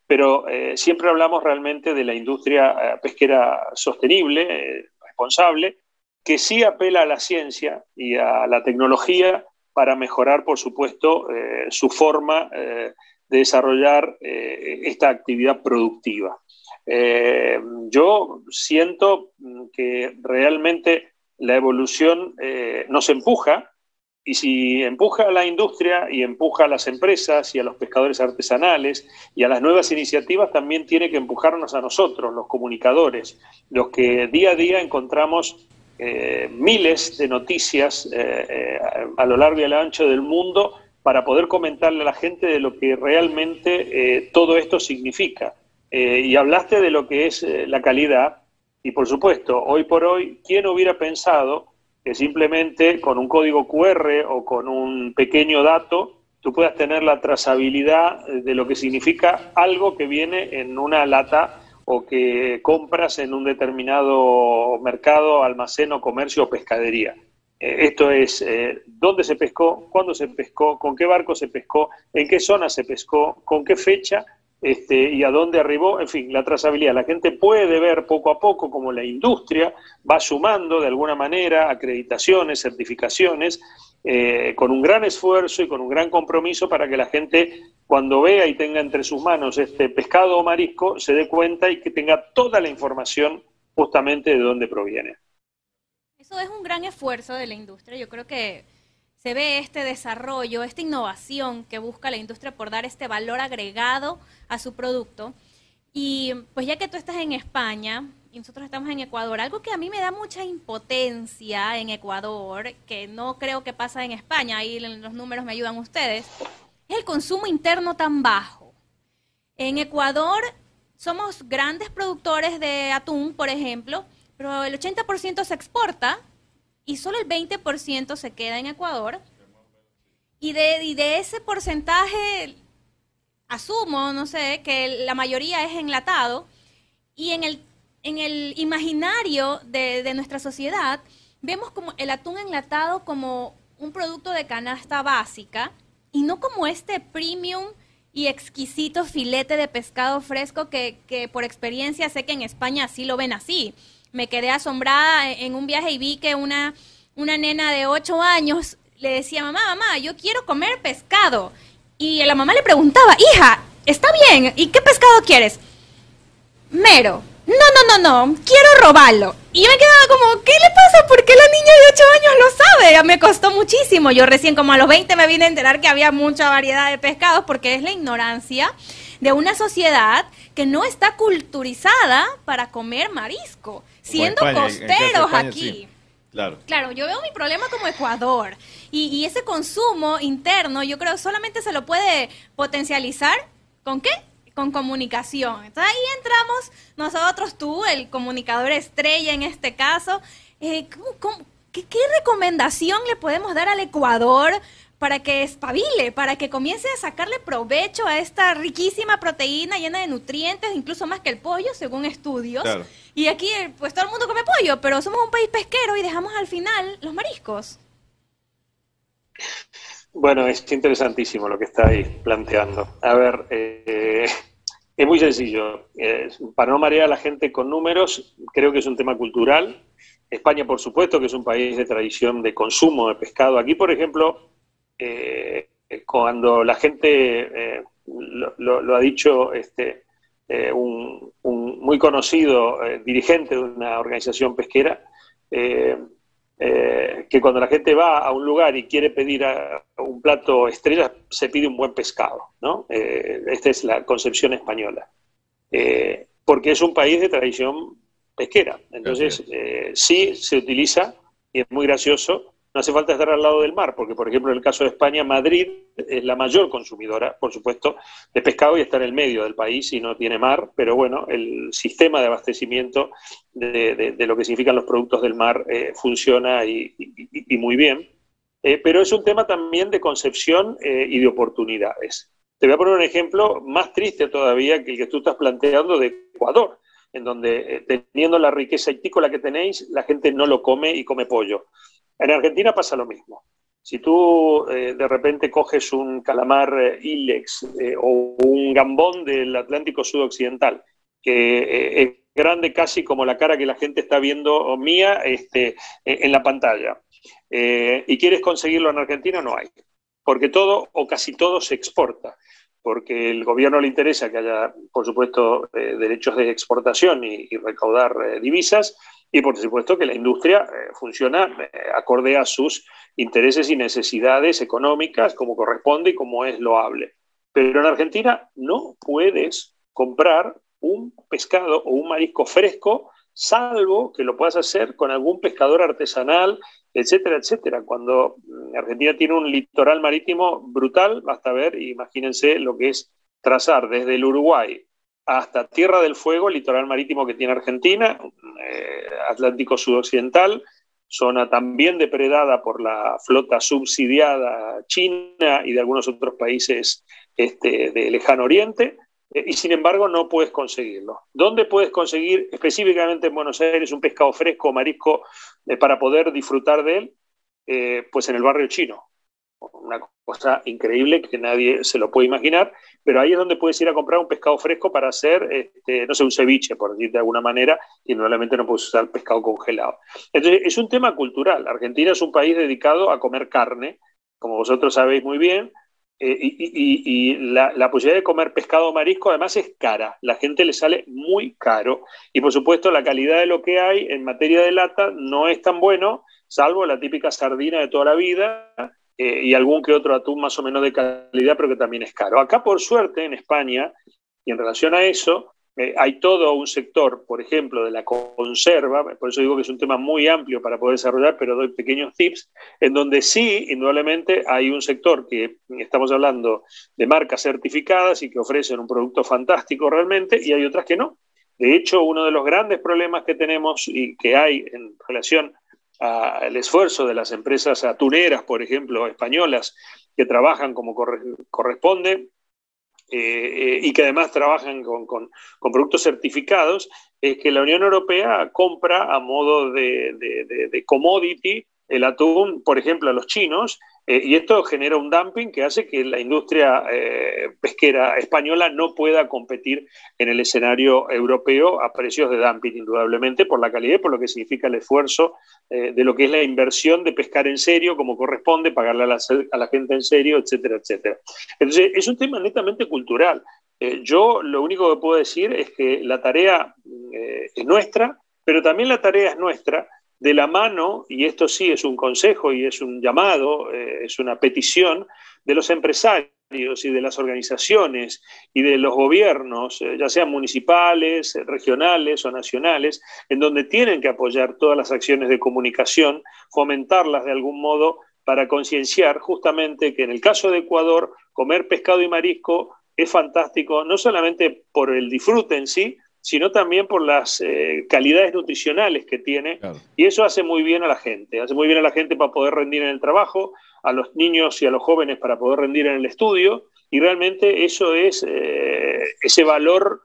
pero siempre hablamos realmente de la industria pesquera sostenible, responsable, que sí apela a la ciencia y a la tecnología para mejorar, por supuesto, eh, su forma eh, de desarrollar eh, esta actividad productiva. yo siento que realmente la evolución nos empuja y si empuja a la industria y empuja a las empresas y a los pescadores artesanales y a las nuevas iniciativas, también tiene que empujarnos a nosotros, los comunicadores, los que día a día encontramos eh, miles de noticias eh, eh, a lo largo y a lo ancho del mundo para poder comentarle a la gente de lo que realmente todo esto significa. y hablaste de lo que es la calidad y por supuesto, hoy por hoy, ¿quién hubiera pensado que simplemente con un código QR o con un pequeño dato tú puedas tener la trazabilidad de lo que significa algo que viene en una lata o que compras en un determinado mercado, almacén o comercio o pescadería. Eh, esto es eh, dónde se pescó, cuándo se pescó, con qué barco se pescó, en qué zona se pescó, con qué fecha este, y a dónde arribó, en fin, la trazabilidad. La gente puede ver poco a poco cómo la industria va sumando de alguna manera acreditaciones, certificaciones, eh, con un gran esfuerzo y con un gran compromiso para que la gente cuando vea y tenga entre sus manos este pescado o marisco se dé cuenta y que tenga toda la información justamente de dónde proviene. Eso es un gran esfuerzo de la industria. Yo creo que se ve este desarrollo, esta innovación que busca la industria por dar este valor agregado a su producto. Y pues ya que tú estás en España y nosotros estamos en Ecuador, algo que a mí me da mucha impotencia en Ecuador, que no creo que pasa en España, ahí los números me ayudan ustedes, es el consumo interno tan bajo. En Ecuador somos grandes productores de atún, por ejemplo, pero el 80% se exporta y solo el 20% se queda en Ecuador. Y de, de ese porcentaje, asumo, no sé, que la mayoría es enlatado. Y en el, en el imaginario de, nuestra sociedad, vemos como el atún enlatado como un producto de canasta básica y no como este premium y exquisito filete de pescado fresco que, que, por experiencia sé que en España sí lo ven así me quedé asombrada en un viaje y vi que una, una nena de 8 años le decía, mamá, mamá, yo quiero comer pescado. Y la mamá le preguntaba, hija, está bien, ¿y qué pescado quieres? Mero. No, no, no, no, quiero robarlo. Y yo me quedaba como, ¿qué le pasa? ¿Por qué la niña de 8 años lo sabe? Me costó muchísimo. Yo recién como a los 20 me vine a enterar que había mucha variedad de pescados porque es la ignorancia de una sociedad que no está culturizada para comer marisco siendo costeros aquí. Claro. Claro, yo veo mi problema como Ecuador. Y, ese consumo interno, yo creo solamente se lo puede potencializar con qué? Con comunicación. Entonces ahí entramos nosotros, tú, el comunicador estrella en este caso. Eh, qué, ¿Qué recomendación le podemos dar al Ecuador para que espabile, para que comience a sacarle provecho a esta riquísima proteína llena de nutrientes, incluso más que el pollo, según estudios. Y aquí, pues todo el mundo come pollo, pero somos un país pesquero y dejamos al final los mariscos. Bueno, es interesantísimo lo que está ahí planteando. A ver, eh, es muy sencillo. para no marear a la gente con números, creo que es un tema cultural. España, por supuesto, que es un país de tradición de consumo de pescado. Aquí, por ejemplo, eh, cuando la gente, eh, lo, ha dicho este, eh, un, muy conocido dirigente de una organización pesquera, que cuando la gente va a un lugar y quiere pedir un plato estrella, se pide un buen pescado. ¿no? esta es la concepción española. porque es un país de tradición pesquera. Entonces, sí se utiliza, y es muy gracioso, no hace falta estar al lado del mar, porque por ejemplo en el caso de España, Madrid es la mayor consumidora, por supuesto, de pescado y está en el medio del país y no tiene mar, pero bueno, el sistema de abastecimiento de, lo que significan los productos del mar eh, funciona y, muy bien. Eh, pero es un tema también de concepción eh, y de oportunidades. Te voy a poner un ejemplo más triste todavía que el que tú estás planteando de Ecuador, en donde teniendo la riqueza itícola que tenéis, la gente no lo come y come pollo. En Argentina pasa lo mismo. Si tú eh, de repente coges un calamar eh, ilex eh, o un gambón del Atlántico Sudoccidental, que es grande casi como la cara que la gente está viendo mía este, en la pantalla, y quieres conseguirlo en Argentina, no hay. Porque todo o casi todo se exporta porque el gobierno le interesa que haya, por supuesto, derechos de exportación y, recaudar divisas, y por supuesto que la industria eh, funciona eh, acorde a sus intereses y necesidades económicas como corresponde y como es loable. Pero en Argentina no puedes comprar un pescado o un marisco fresco salvo que lo puedas hacer con algún pescador artesanal, etcétera, etcétera. Cuando mm, Argentina tiene un litoral marítimo brutal, basta ver, imagínense lo que es trazar desde el Uruguay hasta Tierra del Fuego, el litoral marítimo que tiene Argentina, eh, Atlántico Sudoccidental, zona también depredada por la flota subsidiada china y de algunos otros países este, de lejano oriente, y sin embargo no puedes conseguirlo. ¿Dónde puedes conseguir específicamente en Buenos Aires un pescado fresco, marisco, eh, para poder disfrutar de él? Eh, pues en el barrio chino. Una cosa increíble que nadie se lo puede imaginar, pero ahí es donde puedes ir a comprar un pescado fresco para hacer, este, no sé, un ceviche, por decir de alguna manera, y normalmente no puedes usar pescado congelado. Entonces, es un tema cultural. Argentina es un país dedicado a comer carne, como vosotros sabéis muy bien, eh, y, la, posibilidad de comer pescado marisco además es cara, la gente le sale muy caro y por supuesto la calidad de lo que hay en materia de lata no es tan bueno, salvo la típica sardina de toda la vida eh, y algún que otro atún más o menos de calidad, pero que también es caro. Acá por suerte en España, y en relación a eso, eh, hay todo un sector, por ejemplo, de la conserva, por eso digo que es un tema muy amplio para poder desarrollar, pero doy pequeños tips, en donde sí, indudablemente, hay un sector que estamos hablando de marcas certificadas y que ofrecen un producto fantástico realmente, y hay otras que no. De hecho, uno de los grandes problemas que tenemos y que hay en relación al esfuerzo de las empresas atuneras, por ejemplo, españolas, que trabajan como corresponde, eh, y que además trabajan con, productos certificados, es que la Unión Europea compra a modo de, de commodity el atún, por ejemplo, a los chinos, eh, y esto genera un dumping que hace que la industria eh, pesquera española no pueda competir en el escenario europeo a precios de dumping, indudablemente, por la calidad por lo que significa el esfuerzo eh, de lo que es la inversión de pescar en serio, como corresponde, pagarle a la, a la gente en serio, etcétera, etcétera. Entonces, es un tema netamente cultural. yo lo único que puedo decir es que la tarea es nuestra, pero también la tarea es nuestra de la mano, y esto sí es un consejo y es un llamado, eh, es una petición de los empresarios y de las organizaciones y de los gobiernos, eh, ya sean municipales, regionales o nacionales, en donde tienen que apoyar todas las acciones de comunicación, fomentarlas de algún modo para concienciar justamente que en el caso de Ecuador, comer pescado y marisco es fantástico, no solamente por el disfrute en sí, sino también por las eh, calidades nutricionales que tiene. Y eso hace muy bien a la gente, hace muy bien a la gente para poder rendir en el trabajo, a los niños y a los jóvenes para poder rendir en el estudio, y realmente eso es eh, ese valor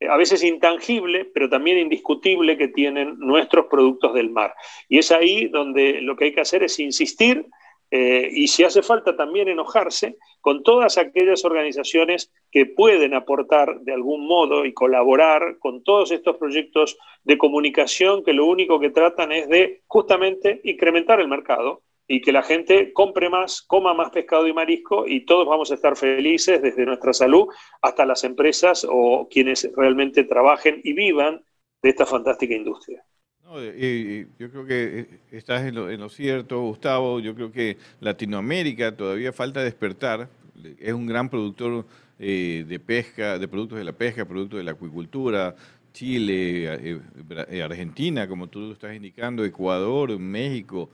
eh, a veces intangible, pero también indiscutible que tienen nuestros productos del mar. Y es ahí donde lo que hay que hacer es insistir eh, y si hace falta también enojarse con todas aquellas organizaciones que pueden aportar de algún modo y colaborar con todos estos proyectos de comunicación que lo único que tratan es de justamente incrementar el mercado y que la gente compre más, coma más pescado y marisco y todos vamos a estar felices desde nuestra salud hasta las empresas o quienes realmente trabajen y vivan de esta fantástica industria yo creo que eh, estás en lo, cierto, Gustavo. Yo creo que Latinoamérica todavía falta despertar. Es un gran productor eh, de pesca, de productos de la pesca, productos de la acuicultura. Chile, eh, Argentina, como tú lo estás indicando, Ecuador, México,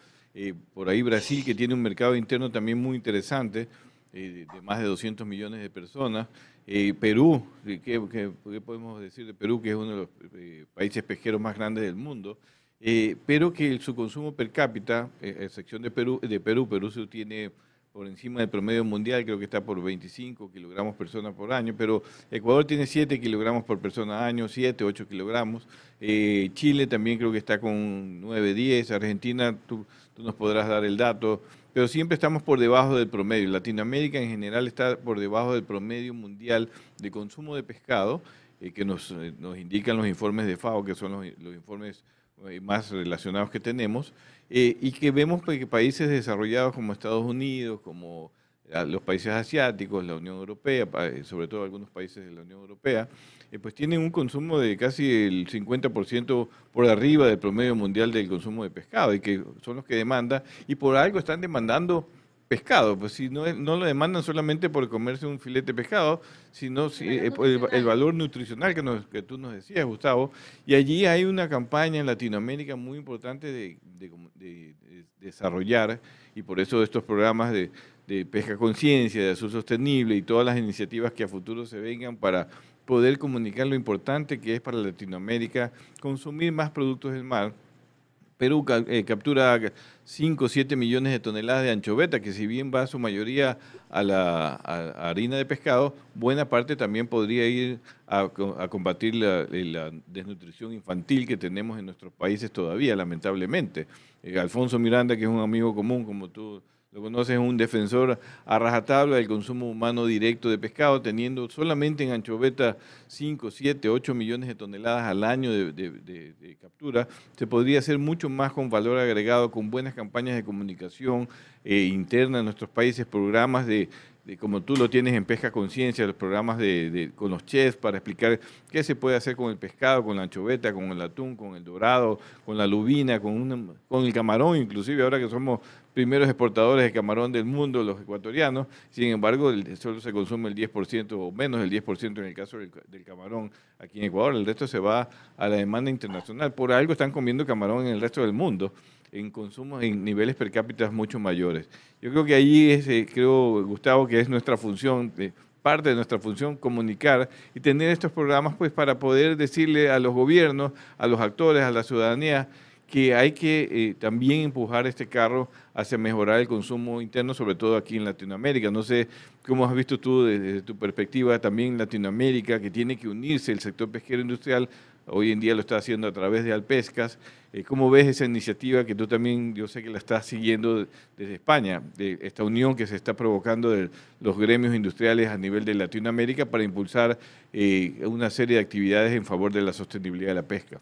por ahí Brasil, que tiene un mercado interno también muy interesante, de más de 200 millones de personas. Eh, Perú, ¿qué, podemos decir de Perú, que es uno de los eh, países pesqueros más grandes del mundo? Eh, pero que su consumo per cápita, a excepción de Perú, de Perú, Perú se tiene por encima del promedio mundial, creo que está por 25 kilogramos persona por año, pero Ecuador tiene 7 kilogramos por persona año, 7, 8 kilogramos. Chile también creo que está con 9, 10. Argentina, tú, tú nos podrás dar el dato pero siempre estamos por debajo del promedio. Latinoamérica en general está por debajo del promedio mundial de consumo de pescado, eh, que nos, eh, nos, indican los informes de FAO, que son los, informes eh, más relacionados que tenemos, y que vemos pues, que países desarrollados como Estados Unidos, como los países asiáticos, la Unión Europea, sobre todo algunos países de la Unión Europea, eh, pues tienen un consumo de casi el 50% por arriba del promedio mundial del consumo de pescado y que son los que demandan y por algo están demandando pescado, pues si no, no lo demandan solamente por comerse un filete de pescado, sino si, eh, el, valor nutricional que, nos, que tú nos decías, Gustavo, y allí hay una campaña en Latinoamérica muy importante de, de desarrollar y por eso estos programas de, pesca conciencia, de azul sostenible y todas las iniciativas que a futuro se vengan para poder comunicar lo importante que es para Latinoamérica consumir más productos del mar, Perú eh, captura 5 o 7 millones de toneladas de anchoveta, que si bien va su mayoría a la harina de pescado, buena parte también podría ir a, combatir la, desnutrición infantil que tenemos en nuestros países todavía, lamentablemente. Eh, Alfonso Miranda, que es un amigo común, como tú lo conoces, un defensor a rajatabla del consumo humano directo de pescado, teniendo solamente en anchoveta 5, 7, 8 millones de toneladas al año de, captura. Se podría hacer mucho más con valor agregado, con buenas campañas de comunicación eh, interna en nuestros países, programas de como tú lo tienes en Pesca Conciencia, los programas de, con los chefs para explicar qué se puede hacer con el pescado, con la anchoveta, con el atún, con el dorado, con la lubina, con, con el camarón, inclusive ahora que somos primeros exportadores de camarón del mundo, los ecuatorianos, sin embargo, solo se consume el 10% o menos del 10% en el caso del, del, camarón aquí en Ecuador, el resto se va a la demanda internacional. Por algo están comiendo camarón en el resto del mundo en consumos en niveles per cápita mucho mayores. Yo creo que ahí es, eh, creo, Gustavo, que es nuestra función, parte de nuestra función comunicar y tener estos programas pues para poder decirle a los gobiernos, a los actores, a la ciudadanía, que hay que eh, también empujar este carro hacia mejorar el consumo interno, sobre todo aquí en Latinoamérica. No sé cómo has visto tú desde tu perspectiva también en Latinoamérica, que tiene que unirse el sector pesquero industrial hoy en día lo está haciendo a través de Alpescas. Eh, ¿Cómo ves esa iniciativa que tú también, yo sé que la estás siguiendo desde España, de esta unión que se está provocando de los gremios industriales a nivel de Latinoamérica para impulsar eh, una serie de actividades en favor de la sostenibilidad de la pesca?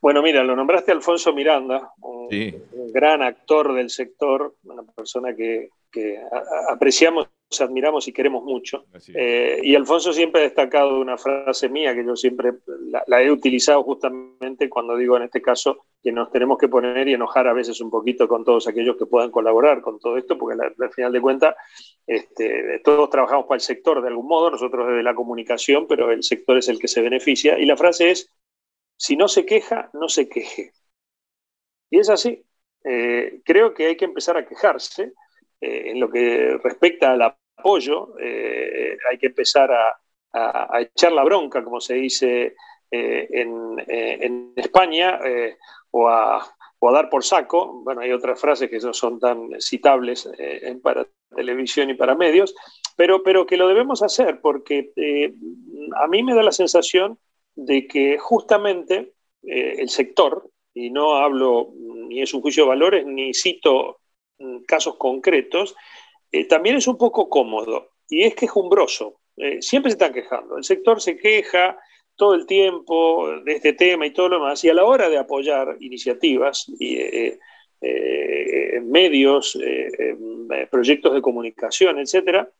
Bueno, mira, lo nombraste Alfonso Miranda, un, gran actor del sector, una persona que, que apreciamos admiramos y queremos mucho. Eh, y Alfonso siempre ha destacado una frase mía que yo siempre la, he utilizado justamente cuando digo en este caso que nos tenemos que poner y enojar a veces un poquito con todos aquellos que puedan colaborar con todo esto, porque al final de cuentas este, todos trabajamos para el sector de algún modo, nosotros desde la comunicación, pero el sector es el que se beneficia. Y la frase es, si no se queja, no se queje. Y es así. Eh, creo que hay que empezar a quejarse eh, en lo que respecta al apoyo, eh, hay que empezar a, echar la bronca, como se dice eh, en, España, o a, dar por saco. Bueno, hay otras frases que no son tan citables para televisión y para medios, pero, pero que lo debemos hacer porque a mí me da la sensación de que justamente el sector, y no hablo ni es un juicio de valores, ni cito Mm, casos concretos, eh, también es un poco cómodo y es quejumbroso. Eh, siempre se están quejando. El sector se queja todo el tiempo de este tema y todo lo demás, y a la hora de apoyar iniciativas y eh, medios, proyectos de comunicación, etcétera,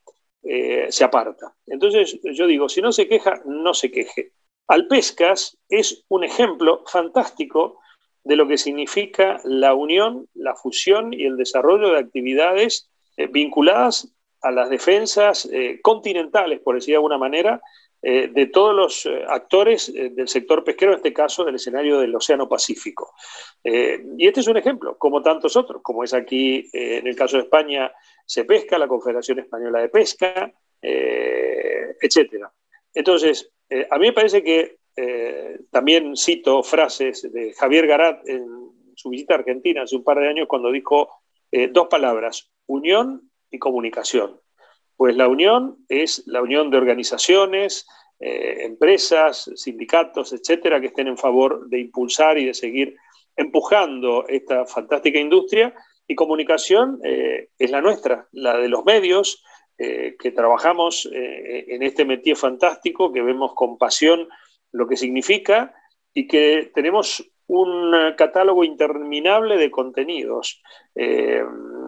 se aparta. Entonces, yo digo, si no se queja, no se queje. Alpescas es un ejemplo fantástico de lo que significa la unión, la fusión y el desarrollo de actividades eh, vinculadas a las defensas eh, continentales, por decir de alguna manera, eh, de todos los actores del sector pesquero, en este caso del escenario del Océano Pacífico. y este es un ejemplo, como tantos otros, como es aquí en el caso de España, se pesca, la Confederación Española de Pesca, etc. Entonces, a mí me parece que eh, también cito frases de Javier Garat en su visita a Argentina hace un par de años cuando dijo eh, dos palabras, unión y comunicación. Pues la unión es la unión de organizaciones, eh, empresas, sindicatos, etcétera, que estén en favor de impulsar y de seguir empujando esta fantástica industria. Y comunicación es la nuestra, la de los medios, que trabajamos en este métier fantástico, que vemos con pasión lo que significa y que tenemos un catálogo interminable de contenidos. Eh,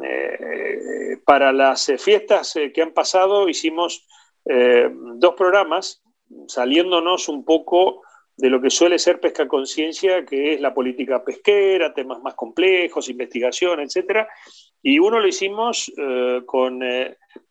eh, para las fiestas eh, que han pasado hicimos dos programas saliéndonos un poco de lo que suele ser pesca conciencia, que es la política pesquera, temas más complejos, investigación, etc. Y uno lo hicimos con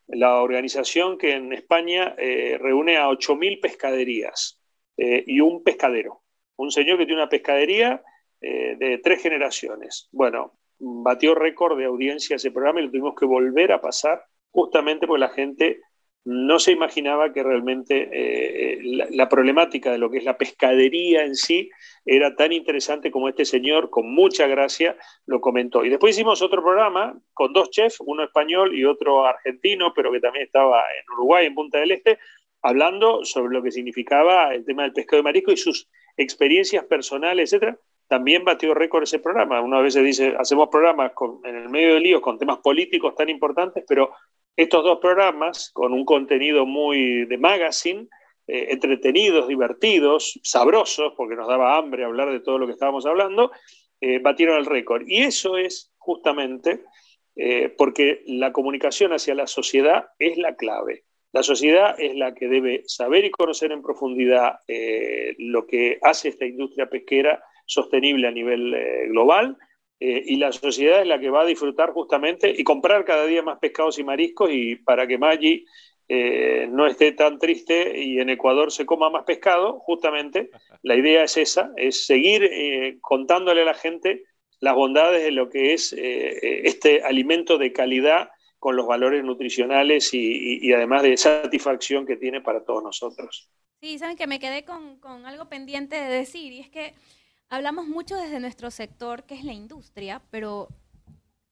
la organización que en España reúne a 8.000 pescaderías. Eh, y un pescadero, un señor que tiene una pescadería eh, de tres generaciones. Bueno, batió récord de audiencia ese programa y lo tuvimos que volver a pasar justamente porque la gente no se imaginaba que realmente eh, la, problemática de lo que es la pescadería en sí era tan interesante como este señor, con mucha gracia, lo comentó. Y después hicimos otro programa con dos chefs, uno español y otro argentino, pero que también estaba en Uruguay, en Punta del Este, hablando sobre lo que significaba el tema del pescado de marisco y sus experiencias personales, etcétera. También batió récord ese programa. Una vez se dice, hacemos programas en el medio de líos con temas políticos tan importantes, pero estos dos programas, con un contenido muy de magazine, eh, entretenidos, divertidos, sabrosos, porque nos daba hambre hablar de todo lo que estábamos hablando, eh, batieron el récord. Y eso es justamente eh, porque la comunicación hacia la sociedad es la clave. La sociedad es la que debe saber y conocer en profundidad lo que hace esta industria pesquera sostenible a nivel global eh, y la sociedad es la que va a disfrutar justamente y comprar cada día más pescados y mariscos y para que Maggi eh, no esté tan triste y en Ecuador se coma más pescado, justamente la idea es esa, es seguir eh, contándole a la gente las bondades de lo que es este alimento de calidad con los valores nutricionales y, además de satisfacción que tiene para todos nosotros. Sí, saben que me quedé con, con algo pendiente de decir y es que hablamos mucho desde nuestro sector, que es la industria, pero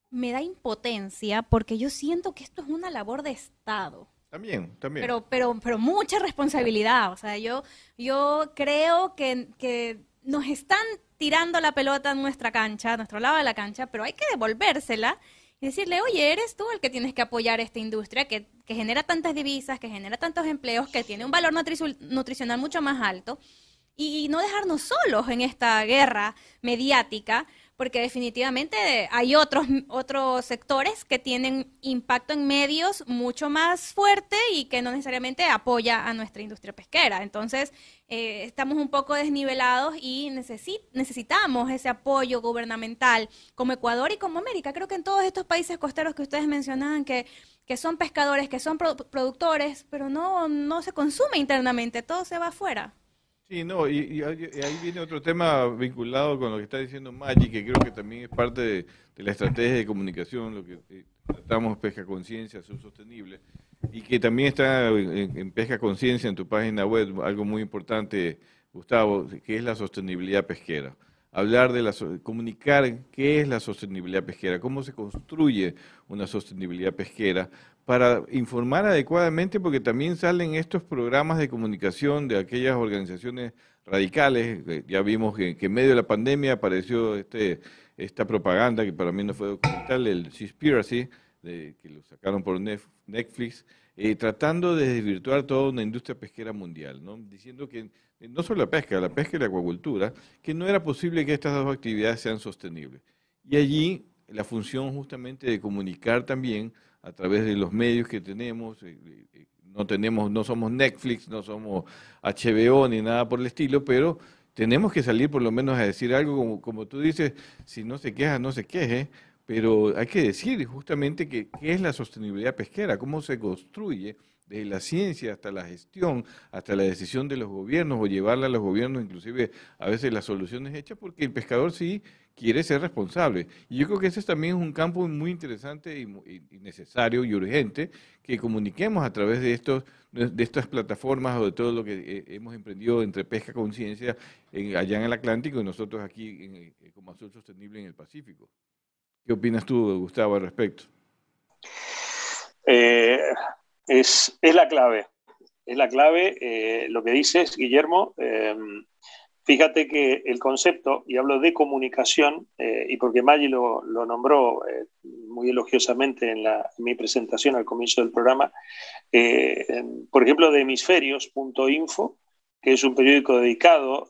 me da impotencia porque yo siento que esto es una labor de Estado. También, también. Pero, pero, pero mucha responsabilidad. O sea, yo, yo creo que, que nos están tirando la pelota en nuestra cancha, a nuestro lado de la cancha, pero hay que devolvérsela y decirle, oye, eres tú el que tienes que apoyar esta industria que, que genera tantas divisas, que genera tantos empleos, que tiene un valor nutricional mucho más alto y no dejarnos solos en esta guerra mediática, porque definitivamente hay otros, otros sectores que tienen impacto en medios mucho más fuerte y que no necesariamente apoya a nuestra industria pesquera. Entonces, eh, estamos un poco desnivelados y necesitamos ese apoyo gubernamental como Ecuador y como América. Creo que en todos estos países costeros que ustedes mencionaban que, que son pescadores, que son productores, pero no, no se consume internamente, todo se va afuera. Sí, no, y, ahí viene otro tema vinculado con lo que está diciendo Maggi, que creo que también es parte de, la estrategia de comunicación, lo que eh, tratamos pesca conciencia, sostenible, y que también está en, pesca conciencia en tu página web, algo muy importante, Gustavo, que es la sostenibilidad pesquera. Hablar de la, comunicar qué es la sostenibilidad pesquera, cómo se construye una sostenibilidad pesquera, para informar adecuadamente, porque también salen estos programas de comunicación de aquellas organizaciones radicales. Ya vimos que, en medio de la pandemia apareció este, esta propaganda, que para mí no fue documental, el Seaspiracy, de, que lo sacaron por Netflix, eh, tratando de desvirtuar toda una industria pesquera mundial, ¿no? diciendo que eh, no solo la pesca, la pesca y la acuacultura, que no era posible que estas dos actividades sean sostenibles. Y allí la función justamente de comunicar también a través de los medios que tenemos. Eh, eh, no tenemos, no somos Netflix, no somos HBO ni nada por el estilo, pero tenemos que salir por lo menos a decir algo como, como tú dices, si no se queja, no se queje, pero hay que decir justamente que, qué es la sostenibilidad pesquera, cómo se construye desde la ciencia hasta la gestión, hasta la decisión de los gobiernos o llevarla a los gobiernos, inclusive a veces las soluciones hechas, porque el pescador sí quiere ser responsable. Y yo creo que ese también es un campo muy interesante y, necesario y urgente que comuniquemos a través de estos de estas plataformas o de todo lo que eh, hemos emprendido entre pesca conciencia allá en el Atlántico y nosotros aquí en, eh, como Azul Sostenible en el Pacífico. ¿Qué opinas tú, Gustavo, al respecto? Eh, es, es, la clave. Es la clave. lo que dices, Guillermo, Fíjate que el concepto, y hablo de comunicación, eh, y porque Maggi lo, nombró eh, muy elogiosamente en, mi presentación al comienzo del programa, eh, por ejemplo, de hemisferios.info, que es un periódico dedicado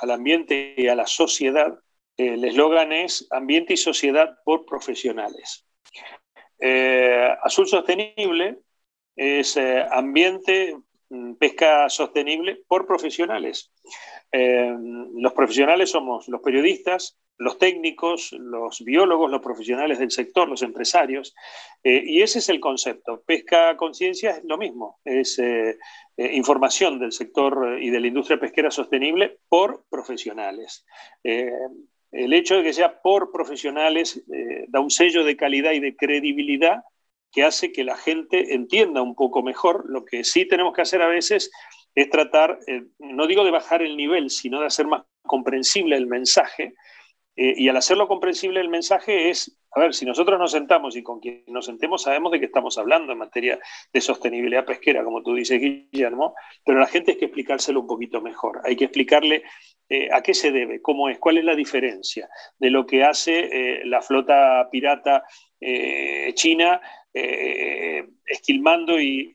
al ambiente y a la sociedad, el eslogan es Ambiente y Sociedad por Profesionales. Azul Sostenible es ambiente, pesca sostenible por profesionales. Eh, los profesionales somos los periodistas, los técnicos, los biólogos, los profesionales del sector, los empresarios, eh, y ese es el concepto. Pesca conciencia es lo mismo, es eh, información del sector y de la industria pesquera sostenible por profesionales. el hecho de que sea por profesionales da un sello de calidad y de credibilidad que hace que la gente entienda un poco mejor. Lo que sí tenemos que hacer a veces es tratar, eh, no digo de bajar el nivel, sino de hacer más comprensible el mensaje. Eh, y al hacerlo comprensible el mensaje es, a ver, si nosotros nos sentamos y con quien nos sentemos sabemos de qué estamos hablando en materia de sostenibilidad pesquera, como tú dices, Guillermo, pero a la gente hay que explicárselo un poquito mejor. Hay que explicarle eh, a qué se debe, cómo es, cuál es la diferencia de lo que hace la flota pirata china esquilmando y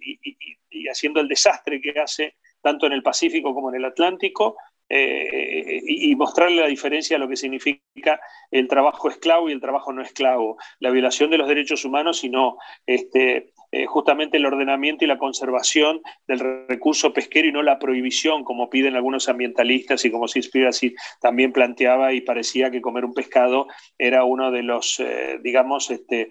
haciendo el desastre que hace tanto en el Pacífico como en el Atlántico, eh, y, mostrarle la diferencia de lo que significa el trabajo esclavo y el trabajo no esclavo, la violación de los derechos humanos, sino este, eh, justamente el ordenamiento y la conservación del recurso pesquero y no la prohibición, como piden algunos ambientalistas y como Seaspiracy también planteaba y parecía que comer un pescado era uno de los, eh, digamos, este,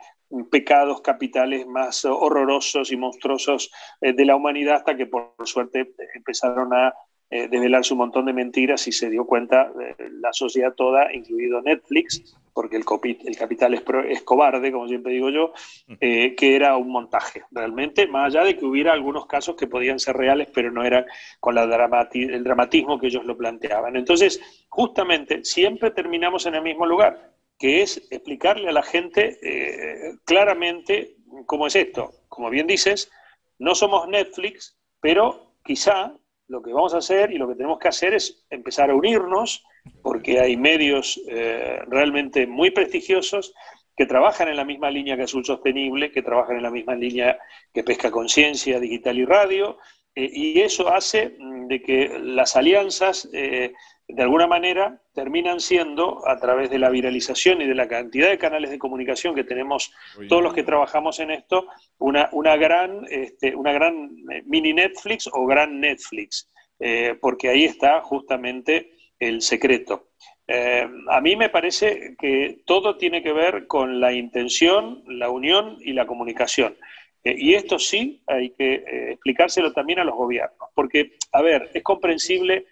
pecados capitales más horrorosos y monstruosos de la humanidad hasta que por suerte empezaron a eh, desvelarse un montón de mentiras y se dio cuenta la sociedad toda, incluido Netflix, porque el, el capital es, cobarde, como siempre digo yo, eh, que era un montaje realmente, más allá de que hubiera algunos casos que podían ser reales, pero no eran con la el dramatismo que ellos lo planteaban. Entonces, justamente, siempre terminamos en el mismo lugar que es explicarle a la gente eh, claramente cómo es esto. Como bien dices, no somos Netflix, pero quizá lo que vamos a hacer y lo que tenemos que hacer es empezar a unirnos, porque hay medios eh, realmente muy prestigiosos que trabajan en la misma línea que Azul Sostenible, que trabajan en la misma línea que Pesca Conciencia, Digital y Radio, eh, y eso hace mm, de que las alianzas de alguna manera terminan siendo, a través de la viralización y de la cantidad de canales de comunicación que tenemos todos los que trabajamos en esto, una, una, gran, este, una gran eh, mini Netflix o gran Netflix, eh, porque ahí está justamente el secreto. Eh, a mí me parece que todo tiene que ver con la intención, la unión y la comunicación. y esto sí hay que explicárselo también a los gobiernos, porque, a ver, es comprensible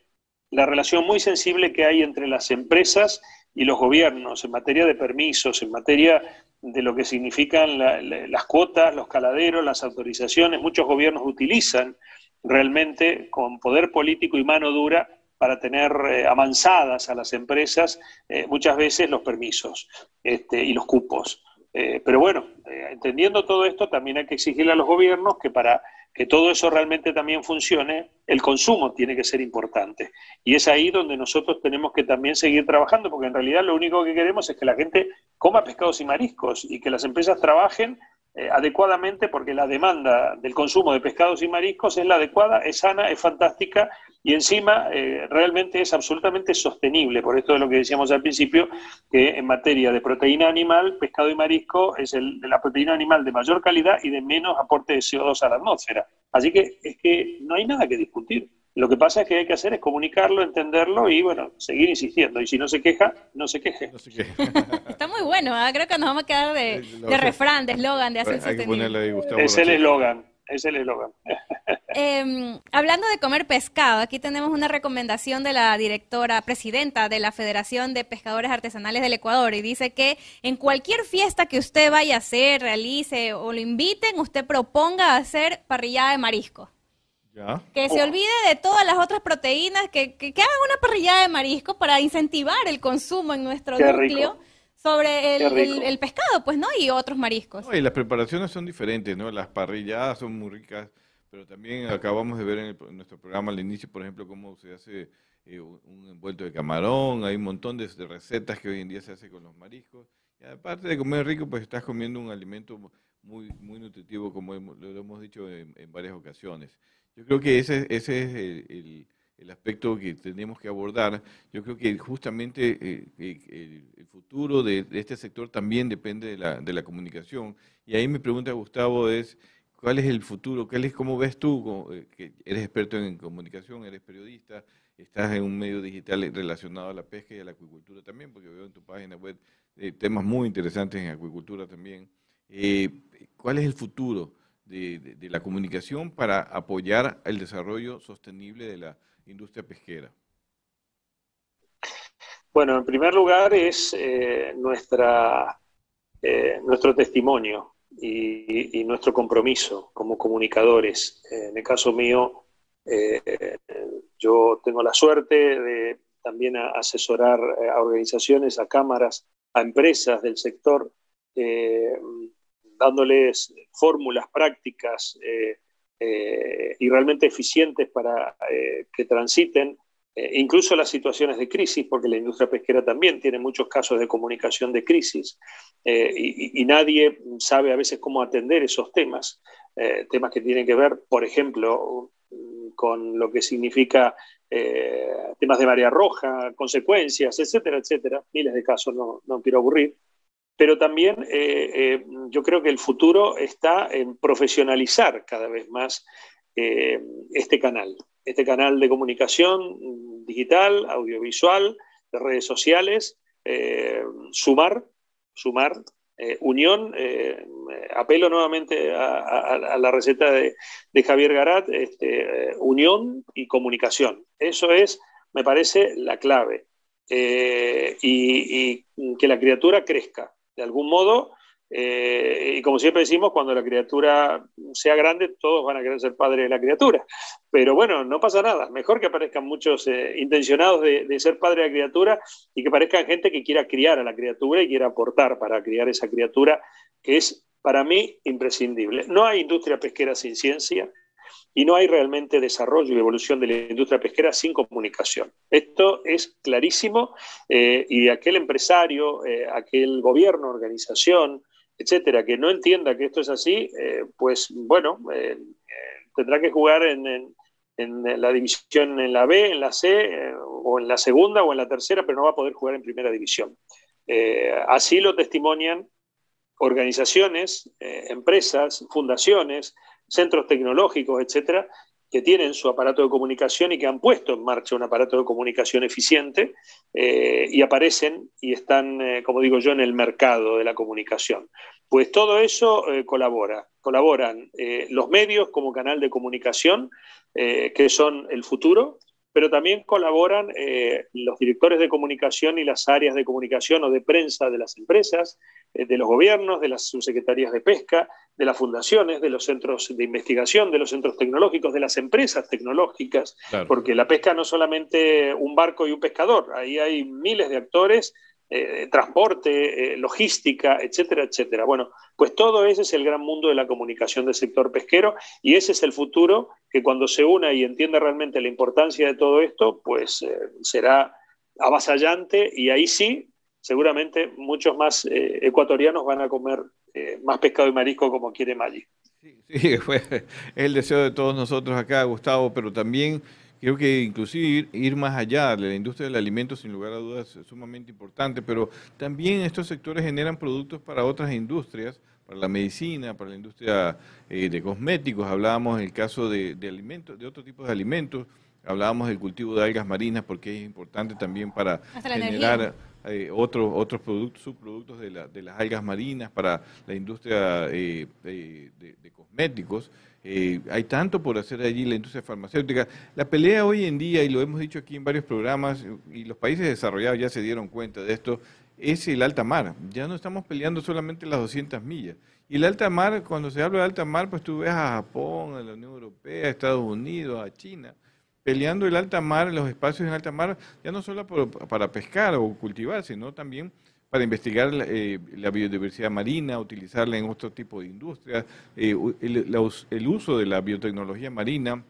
la relación muy sensible que hay entre las empresas y los gobiernos en materia de permisos, en materia de lo que significan las cuotas, los caladeros, las autorizaciones. Muchos gobiernos utilizan realmente con poder político y mano dura para tener eh, avanzadas a las empresas eh, muchas veces los permisos este, y los cupos. Eh, pero bueno, entendiendo todo esto, también hay que exigirle a los gobiernos que para que todo eso realmente también funcione, el consumo tiene que ser importante. Y es ahí donde nosotros tenemos que también seguir trabajando, porque en realidad lo único que queremos es que la gente coma pescados y mariscos y que las empresas trabajen eh, adecuadamente porque la demanda del consumo de pescados y mariscos es la adecuada, es sana, es fantástica y encima eh, realmente es absolutamente sostenible. Por esto de lo que decíamos al principio, que en materia de proteína animal, pescado y marisco es el, la proteína animal de mayor calidad y de menos aporte de CO2 a la atmósfera. Así que es que no hay nada que discutir. Lo que pasa es que hay que hacer es comunicarlo, entenderlo y, bueno, seguir insistiendo. Y si no se queja, no se queje. Está muy bueno, ¿ah? creo que nos vamos a quedar de, refrán, de eslogan, de hacer Es el eslogan, es el eslogan. Em, hablando de comer pescado, aquí tenemos una recomendación de la directora, presidenta de la Federación de Pescadores Artesanales del Ecuador, y dice que en cualquier fiesta que usted vaya a hacer, realice o lo inviten, usted proponga hacer parrillada de marisco. Que se olvide de todas las otras proteínas, que, que, hagan una parrillada de marisco para incentivar el consumo en nuestro núcleo sobre el, pescado, pues, ¿no? Y otros mariscos. y las preparaciones son diferentes, ¿no? Las parrilladas son muy ricas, pero también acabamos de ver en, nuestro programa al inicio, por ejemplo, cómo se hace eh, un envuelto de camarón, hay un montón de, recetas que hoy en día se hace con los mariscos. Y aparte de comer rico, pues estás comiendo un alimento muy, muy nutritivo, como lo hemos dicho en varias ocasiones. Yo creo que ese, ese es el, aspecto que tenemos que abordar. Yo creo que justamente eh, eh, el, futuro de, este sector también depende de la, de la comunicación. Y ahí mi pregunta, Gustavo, es, ¿cuál es el futuro? ¿Qué es, ¿Cómo ves tú, eh, que eres experto en comunicación, eres periodista, estás en un medio digital relacionado a la pesca y a la acuicultura también, porque veo en tu página web temas muy interesantes en acuicultura también. ¿Cuál es el futuro? De, la comunicación para apoyar el desarrollo sostenible de la industria pesquera? Bueno, en primer lugar es eh, nuestra, eh, nuestro testimonio. y, nuestro compromiso como comunicadores. en el caso mío, yo tengo la suerte de también asesorar a organizaciones, a cámaras, a empresas del sector, dándoles fórmulas prácticas y realmente eficientes para que transiten eh, incluso las situaciones de crisis, porque la industria pesquera también tiene muchos casos de comunicación de crisis eh, y, nadie sabe a veces cómo atender esos temas, eh, temas que tienen que ver, por ejemplo, con lo que significa temas de marea roja, consecuencias, etcétera, etcétera, miles de casos, no, no quiero aburrir. Pero también yo creo que el futuro está en profesionalizar cada vez más este canal este canal de comunicación digital, audiovisual, de redes sociales, eh, sumar, sumar, eh, unión, eh, apelo nuevamente a, la receta de, Javier Garat, este, unión y comunicación. Eso es, me parece, la clave. y, que la criatura crezca. De algún modo, eh, y como siempre decimos, cuando la criatura sea grande, todos van a querer ser padres de la criatura. Pero bueno, no pasa nada. Mejor que aparezcan muchos eh, intencionados de, ser padre de la criatura y que aparezcan gente que quiera criar a la criatura y quiera aportar para criar esa criatura, que es para mí imprescindible. No hay industria pesquera sin ciencia y no hay realmente desarrollo y evolución de la industria pesquera sin comunicación. Esto es clarísimo eh, y aquel empresario, aquel gobierno, organización, etcétera, que no entienda que esto es así, eh, pues bueno, eh, tendrá que jugar en, la división en la B, en la C, eh, o en la segunda o en la tercera, pero no va a poder jugar en primera división. así lo testimonian organizaciones, empresas, fundaciones, centros tecnológicos, etcétera, que tienen su aparato de comunicación y que han puesto en marcha un aparato de comunicación eficiente eh, y aparecen y están, eh, como digo yo, en el mercado de la comunicación. Pues todo eso eh, colabora. Colaboran los medios como canal de comunicación, que son el futuro, pero también colaboran los directores de comunicación y las áreas de comunicación o de prensa de las empresas, de los gobiernos, de las subsecretarías de pesca, de las fundaciones, de los centros de investigación, de los centros tecnológicos, de las empresas tecnológicas, porque la pesca no es solamente un barco y un pescador, ahí hay miles de actores, eh, transporte, eh, logística, etcétera, etcétera. Bueno, pues todo ese es el gran mundo de la comunicación del sector pesquero y ese es el futuro que cuando se una y entienda realmente la importancia de todo esto, pues eh, será avasallante y ahí sí, seguramente muchos más ecuatorianos van a comer más pescado y marisco como quiere Maggi. Sí, fue el deseo de todos nosotros acá, Gustavo, pero también creo que inclusive ir, más allá de la industria del alimento, sin lugar a dudas, es sumamente importante, pero también estos sectores generan productos para otras industrias, para la medicina, para la industria eh, de cosméticos, hablábamos en el caso de, alimentos, de otro tipo de alimentos, hablábamos del cultivo de algas marinas porque es importante también para generar eh, otros, otros productos, subproductos de, la, de, las algas marinas para la industria eh, de, cosméticos. Eh, hay tanto por hacer allí la industria farmacéutica. La pelea hoy en día, y lo hemos dicho aquí en varios programas, y los países desarrollados ya se dieron cuenta de esto, es el alta mar. Ya no estamos peleando solamente las 200 millas. Y el alta mar, cuando se habla de alta mar, pues tú ves a Japón, a la Unión Europea, a Estados Unidos, a China peleando el alta mar, los espacios en alta mar, ya no solo para pescar o cultivar, sino también para investigar eh, la biodiversidad marina, utilizarla en otro tipo de industrias, eh, el, uso de la biotecnología marina,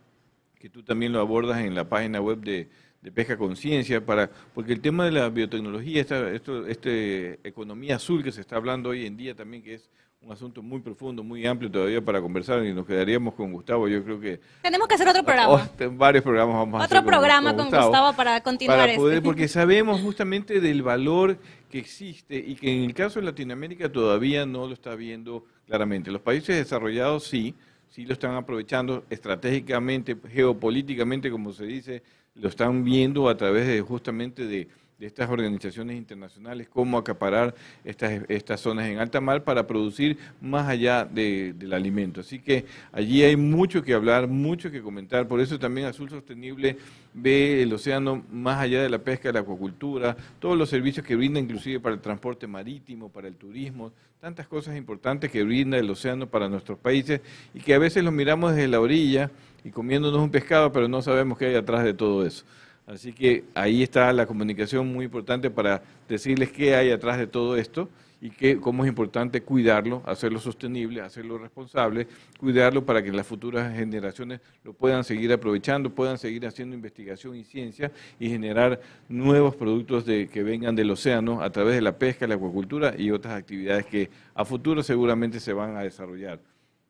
que tú también lo abordas en la página web de, Pesca Conciencia, para, porque el tema de la biotecnología, esta, esto, este economía azul que se está hablando hoy en día también, que es un asunto muy profundo, muy amplio todavía para conversar y nos quedaríamos con Gustavo. Yo creo que tenemos que hacer otro programa. varios programas vamos a hacer. Otro programa con, Gustavo, para continuar. Este. Porque sabemos justamente del valor que existe y que en el caso de Latinoamérica todavía no lo está viendo claramente. Los países desarrollados sí, sí lo están aprovechando estratégicamente, geopolíticamente, como se dice, lo están viendo a través de justamente de de estas organizaciones internacionales, cómo acaparar estas, estas zonas en alta mar para producir más allá del alimento. Así que allí hay mucho que hablar, mucho que comentar, por eso también Azul Sostenible ve el océano más allá de la pesca, la acuacultura, todos los servicios que brinda inclusive para el transporte marítimo, para el turismo, tantas cosas importantes que brinda el océano para nuestros países y que a veces los miramos desde la orilla y comiéndonos un pescado, pero no sabemos qué hay atrás de todo eso. Así que ahí está la comunicación muy importante para decirles qué hay atrás de todo esto y que, cómo es importante cuidarlo, hacerlo sostenible, hacerlo responsable, cuidarlo para que las futuras generaciones lo puedan seguir aprovechando, puedan seguir haciendo investigación y ciencia y generar nuevos productos de, que vengan del océano a través de la pesca, la acuacultura y otras actividades que a futuro seguramente se van a desarrollar.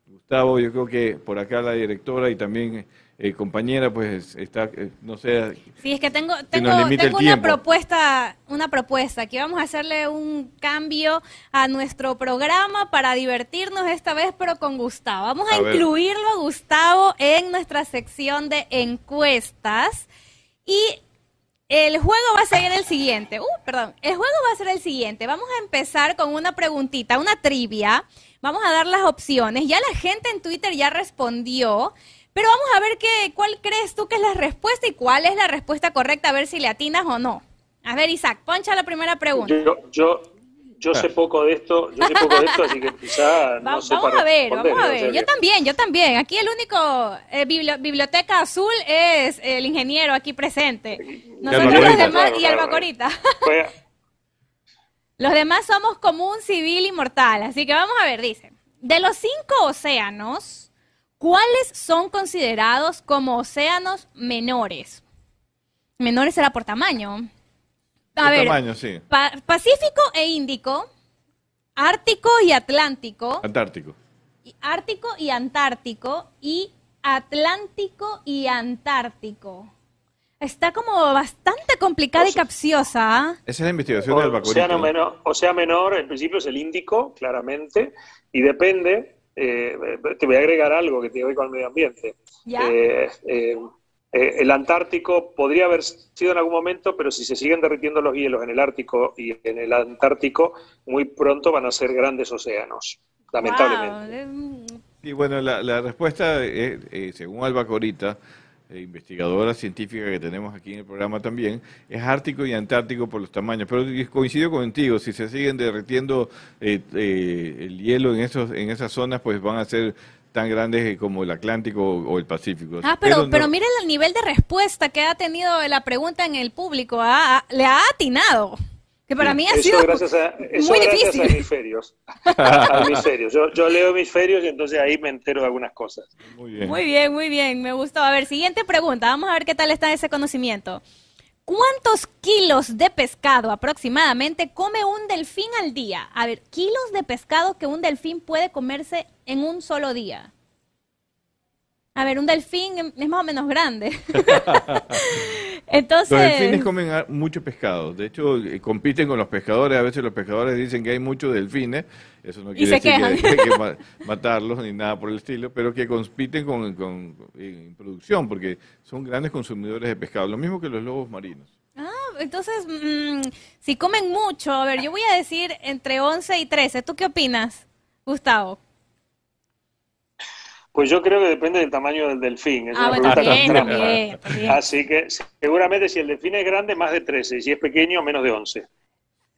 Gustavo, yo creo que por acá la directora y también eh, compañera, pues está, eh, no sé. Sí, es que tengo, tengo, tengo una propuesta, una propuesta, que vamos a hacerle un cambio a nuestro programa para divertirnos esta vez, pero con Gustavo. Vamos a, incluirlo a Gustavo en nuestra sección de encuestas y el juego va a ser el siguiente. Uh, perdón. El juego va a ser el siguiente. Vamos a empezar con una preguntita, una trivia. Vamos a dar las opciones. Ya la gente en Twitter ya respondió. Pero vamos a ver qué, cuál crees tú que es la respuesta y cuál es la respuesta correcta, a ver si le atinas o no. A ver, Isaac, poncha la primera pregunta. Yo, yo, sé poco de esto, yo sé poco de esto, así que quizá no sé Vamos a ver, vamos a ver. Yo también, yo también. Aquí el único eh, biblioteca azul es el ingeniero aquí presente. Nosotros los demás y el Bacorita. los demás somos como un civil inmortal, así que vamos a ver, dice. De los cinco océanos, ¿Cuáles son considerados como océanos menores? Menores será por tamaño. A ver, tamaño, sí. Pacífico e Índico, Ártico y Atlántico. Antártico. Ártico y Antártico y Atlántico y Antártico. Está como bastante complicada y capciosa. ¿ah? Esa es la investigación del Océano menor, sea menor, en principio es el Índico, claramente, y depende eh, te voy a agregar algo que tiene que ver con el medio ambiente. Eh, eh, el Antártico podría haber sido en algún momento, pero si se siguen derritiendo los hielos en el Ártico y en el Antártico, muy pronto van a ser grandes océanos, lamentablemente. Y bueno, la, la respuesta, según Alba Corita, eh, investigadora científica que tenemos aquí en el programa también, es ártico y antártico por los tamaños. Pero coincido contigo, si se siguen derritiendo eh, eh, el hielo en, esos, en esas zonas, pues van a ser tan grandes como el Atlántico o, el Pacífico. Ah, pero, pero, miren el nivel de respuesta que ha tenido la pregunta en el público. ¿ah? le ha atinado. Que para mí ha sido gracias a, eso muy gracias difícil. A hemisferios. a hemisferios. Yo, yo, leo hemisferios y entonces ahí me entero de algunas cosas. Muy bien. Muy bien, muy bien. Me gustó. A ver, siguiente pregunta. Vamos a ver qué tal está ese conocimiento. ¿Cuántos kilos de pescado aproximadamente come un delfín al día? A ver, kilos de pescado que un delfín puede comerse en un solo día. A ver, un delfín es más o menos grande. Entonces... Los delfines comen mucho pescado. De hecho, eh, compiten con los pescadores. A veces los pescadores dicen que hay muchos delfines. Eso no quiere decir que hay que matarlos ni nada por el estilo, pero que compiten con, con, en producción porque son grandes consumidores de pescado. Lo mismo que los lobos marinos. Ah, entonces, mm, si comen mucho, a ver, yo voy a decir entre 11 y 13. ¿Tú qué opinas, Gustavo? Pues yo creo que depende del tamaño del delfín. ah, bueno, también, Así que seguramente si el delfín es grande, más de 13, y si es pequeño, menos de 11.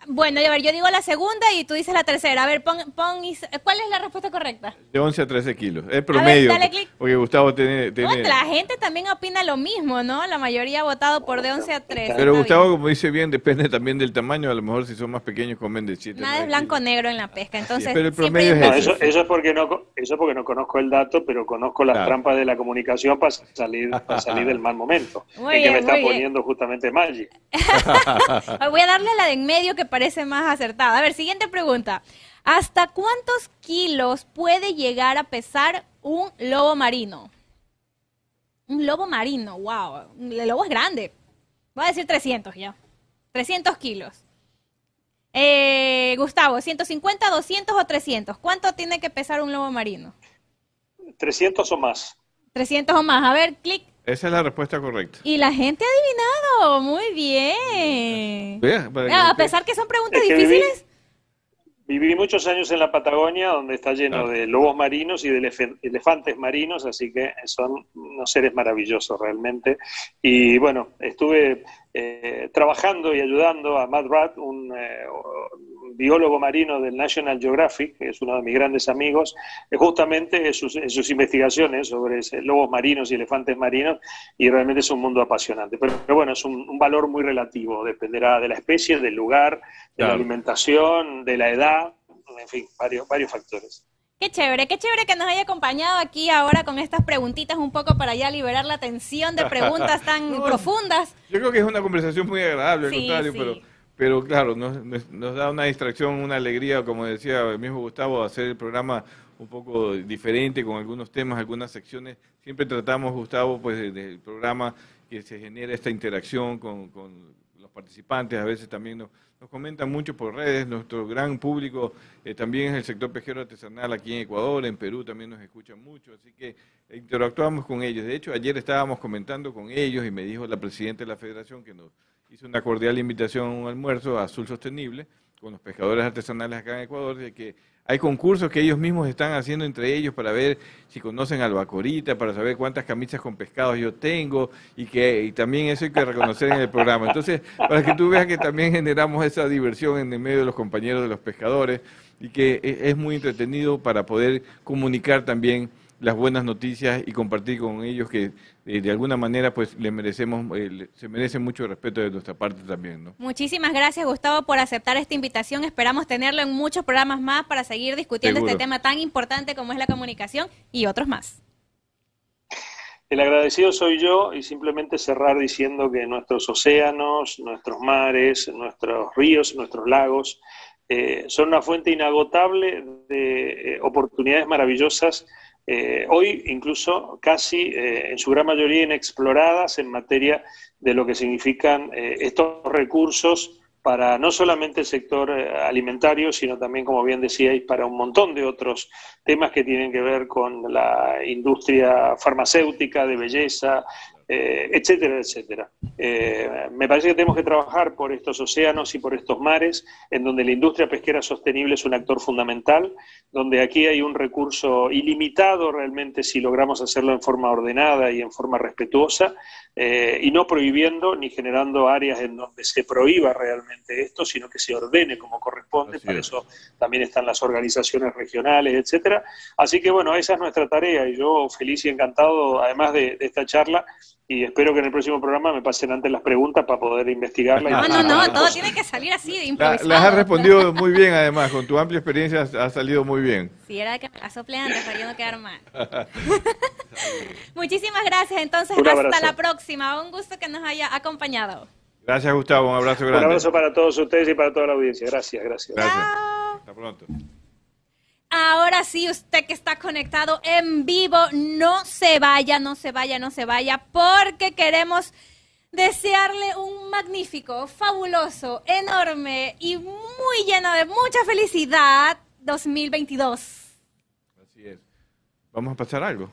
Bueno, a ver, yo digo la segunda y tú dices la tercera. A ver, pon, pon ¿cuál es la respuesta correcta? De 11 a 13 kilos. Es promedio. dale clic. Porque Gustavo tiene, la gente también opina lo mismo, ¿no? La mayoría ha votado por de 11 a 13. Pero Gustavo, como dice bien, depende también del tamaño. A lo mejor si son más pequeños comen de 7. Nada es blanco-negro en la pesca. Entonces, pero el promedio es eso, eso, es porque no, eso porque no conozco el dato, pero conozco las trampas de la comunicación para salir, para salir del mal momento. Muy que me está poniendo justamente Maggi. Voy a darle la de en medio que parece más acertada a ver, siguiente pregunta. ¿Hasta cuántos kilos puede llegar a pesar un lobo marino? Un lobo marino, wow. El lobo es grande. Voy a decir 300 ya. 300 kilos. Eh, Gustavo, ¿150, 200 o 300? ¿Cuánto tiene que pesar un lobo marino? 300 o más. 300 o más. A ver, clic. Esa es la respuesta correcta. Y la gente ha adivinado, muy bien. A pesar que son preguntas Es que viví- difíciles. Viví muchos años en la Patagonia, donde está lleno Claro. de lobos marinos y de elefantes marinos, así que son unos seres maravillosos realmente. Y bueno, estuve eh, trabajando y ayudando a Matt Ratt, un, eh, un biólogo marino del National Geographic, que es uno de mis grandes amigos, eh, justamente en sus, en sus investigaciones sobre lobos marinos y elefantes marinos, y realmente es un mundo apasionante. Pero, pero bueno, es un, un valor muy relativo, dependerá de la especie, del lugar, de Claro. la alimentación, de la edad, en fin, varios, varios factores. Qué chévere, qué chévere que nos haya acompañado aquí ahora con estas preguntitas un poco para ya liberar la tensión de preguntas tan No, profundas. Yo creo que es una conversación muy agradable, al Sí, contrario, sí. pero, pero claro, nos, nos- da una distracción, una alegría, como decía el mismo Gustavo, hacer el programa un poco diferente con algunos temas, algunas secciones. Siempre tratamos, Gustavo, pues de- del programa que se genera esta interacción con, los participantes, a veces también nos, nos comentan mucho por redes, nuestro gran público eh, también es el sector pesquero artesanal aquí en Ecuador, en Perú también nos escuchan mucho, así que interactuamos con ellos. De hecho, ayer estábamos comentando con ellos y me dijo la presidenta de la federación que nos hizo una cordial invitación a un almuerzo Azul Sostenible con los pescadores artesanales acá en Ecuador, de que hay concursos que ellos mismos están haciendo entre ellos para ver si conocen albacorita, para saber cuántas camisas con pescados yo tengo y que y también eso hay que reconocer en el programa. Entonces, para que tú veas que también generamos esa diversión en el medio de los compañeros de los pescadores y que e- es muy entretenido para poder comunicar también las buenas noticias y compartir con ellos que eh, de alguna manera pues le merecemos eh, le- se merece mucho respeto de nuestra parte también, ¿no? Muchísimas gracias, Gustavo, por aceptar esta invitación. Esperamos tenerlo en muchos programas más para seguir discutiendo Seguro. este tema tan importante como es la comunicación y otros más. El agradecido soy yo y simplemente cerrar diciendo que nuestros océanos, nuestros mares, nuestros ríos, nuestros lagos eh, son una fuente inagotable de eh, oportunidades maravillosas, eh, hoy incluso casi eh, en su gran mayoría inexploradas en materia de lo que significan eh, estos recursos para no solamente el sector eh, alimentario, sino también, como bien decíais, para un montón de otros temas que tienen que ver con la industria farmacéutica, de belleza, eh, etcétera, etcétera. Eh, me parece que tenemos que trabajar por estos océanos y por estos mares, en donde la industria pesquera sostenible es un actor fundamental, donde aquí hay un recurso ilimitado realmente si logramos hacerlo en forma ordenada y en forma respetuosa, eh, y no prohibiendo ni generando áreas en donde se prohíba realmente esto, sino que se ordene como corresponde, Así para es. eso también están las organizaciones regionales, etcétera. Así que bueno, esa es nuestra tarea y yo feliz y encantado, además de, de esta charla, y espero que en el próximo programa me pasen antes las preguntas para poder investigarla. y No, no, no, cualquier todo tiene que salir así de La- improvisado. las has respondido muy bien además, con tu amplia experiencia has, has salido muy bien. Si era que me la sople antes para yo no quedar mal. Muchísimas gracias, entonces hasta la próxima. Un gusto que nos haya acompañado. Gracias Gustavo, un abrazo Un grande. abrazo para todos ustedes y para toda la audiencia. Gracias, gracias. Gracias. Chao. Hasta pronto. Ahora sí, usted que está conectado en vivo, no se vaya, no se vaya, no se vaya, porque queremos desearle un magnífico, fabuloso, enorme y muy lleno de mucha felicidad 2022. Así es. ¿Vamos a pasar algo?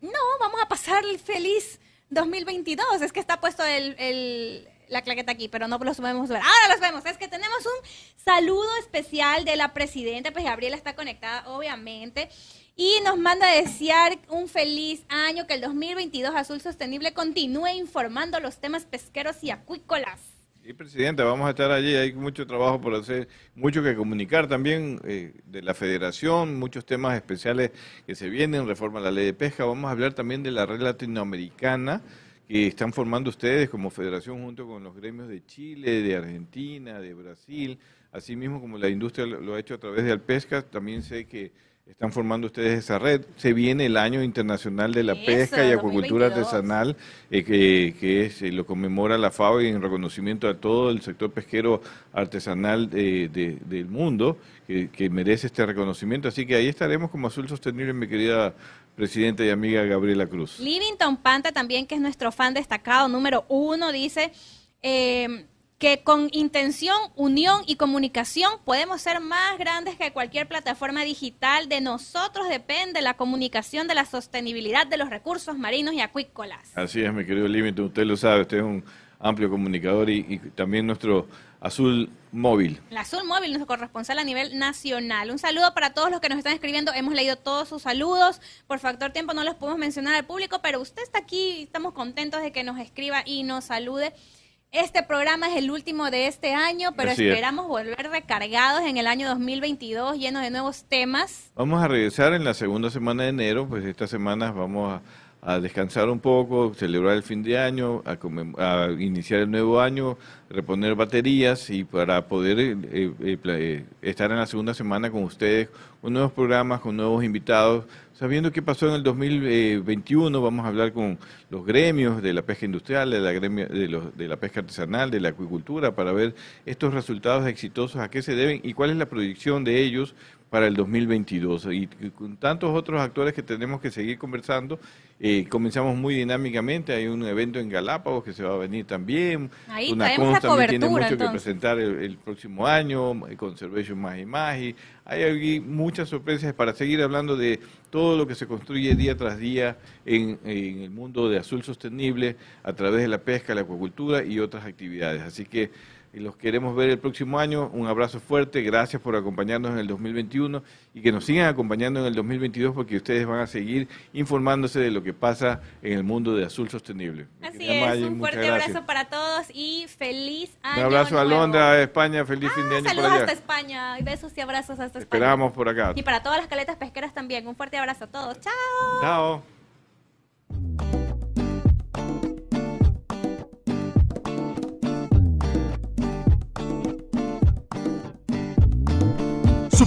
No, vamos a pasar el feliz 2022. Es que está puesto el, el- la claqueta aquí, pero no los podemos ver. Ahora los vemos. Es que tenemos un saludo especial de la presidenta, pues Gabriela está conectada, obviamente. Y nos manda a desear un feliz año, que el 2022 Azul Sostenible continúe informando los temas pesqueros y acuícolas. Sí, Presidenta, vamos a estar allí. Hay mucho trabajo por hacer, mucho que comunicar también eh, de la federación, muchos temas especiales que se vienen, reforma a la ley de pesca. Vamos a hablar también de la red latinoamericana que están formando ustedes como federación junto con los gremios de Chile, de Argentina, de Brasil, así mismo como la industria lo, ha hecho a través de Alpesca. También sé que están formando ustedes esa red. Se viene el año internacional de la Eso, pesca y acuacultura 2022. artesanal eh, que, que es, eh, lo conmemora la FAO y en reconocimiento a todo el sector pesquero artesanal de- de- del mundo que, que merece este reconocimiento. Así que ahí estaremos como Azul Sostenible, mi querida presidenta y amiga Gabriela Cruz. Livington Panta también, que es nuestro fan destacado número uno, dice, eh, que con intención, unión y comunicación podemos ser más grandes que cualquier plataforma digital. De nosotros depende la comunicación de la sostenibilidad de los recursos marinos y acuícolas. Así es, mi querido Límite, usted lo sabe, usted es un amplio comunicador y, y también nuestro Azul Móvil. El Azul Móvil, nuestro corresponsal a nivel nacional. Un saludo para todos los que nos están escribiendo. Hemos leído todos sus saludos. Por factor tiempo no los podemos mencionar al público, pero usted está aquí. Estamos contentos de que nos escriba y nos salude. Este programa es el último de este año, pero Así es. esperamos volver recargados en el año 2022, llenos de nuevos temas. Vamos a regresar en la segunda semana de enero, pues estas semanas vamos a, a descansar un poco, celebrar el fin de año, a, iniciar el nuevo año, reponer baterías y para poder eh, eh, eh, estar en la segunda semana con ustedes, con nuevos programas, con nuevos invitados, sabiendo qué pasó en el 2021, vamos a hablar con los gremios de la pesca industrial, de la, gremia- de, los- de la pesca artesanal, de la acuicultura, para ver estos resultados exitosos, a qué se deben y cuál es la proyección de ellos para el 2022. Y con tantos otros actores que tenemos que seguir conversando, eh, comenzamos muy dinámicamente. Hay un evento en Galápagos que se va a venir también. Ahí Una la también tiene mucho que presentar el, el próximo año, Conservation Magi Magi. Hay aquí muchas sorpresas para seguir hablando de todo lo que se construye día tras día en, en el mundo de azul sostenible a través de la pesca, la acuacultura y otras actividades. Así que y los queremos ver el próximo año. Un abrazo fuerte, gracias por acompañarnos en el 2021 y que nos sigan acompañando en el 2022 porque ustedes van a seguir informándose de lo que pasa en el mundo de azul sostenible. Así es, un fuerte gracias. abrazo para todos y feliz año Un abrazo a. Londra, a España, feliz fin de Ah, año por saludos allá. hasta España besos y abrazos hasta España. Esperamos por acá. Y para todas las caletas pesqueras también. Un fuerte abrazo a todos. Chao. Chao.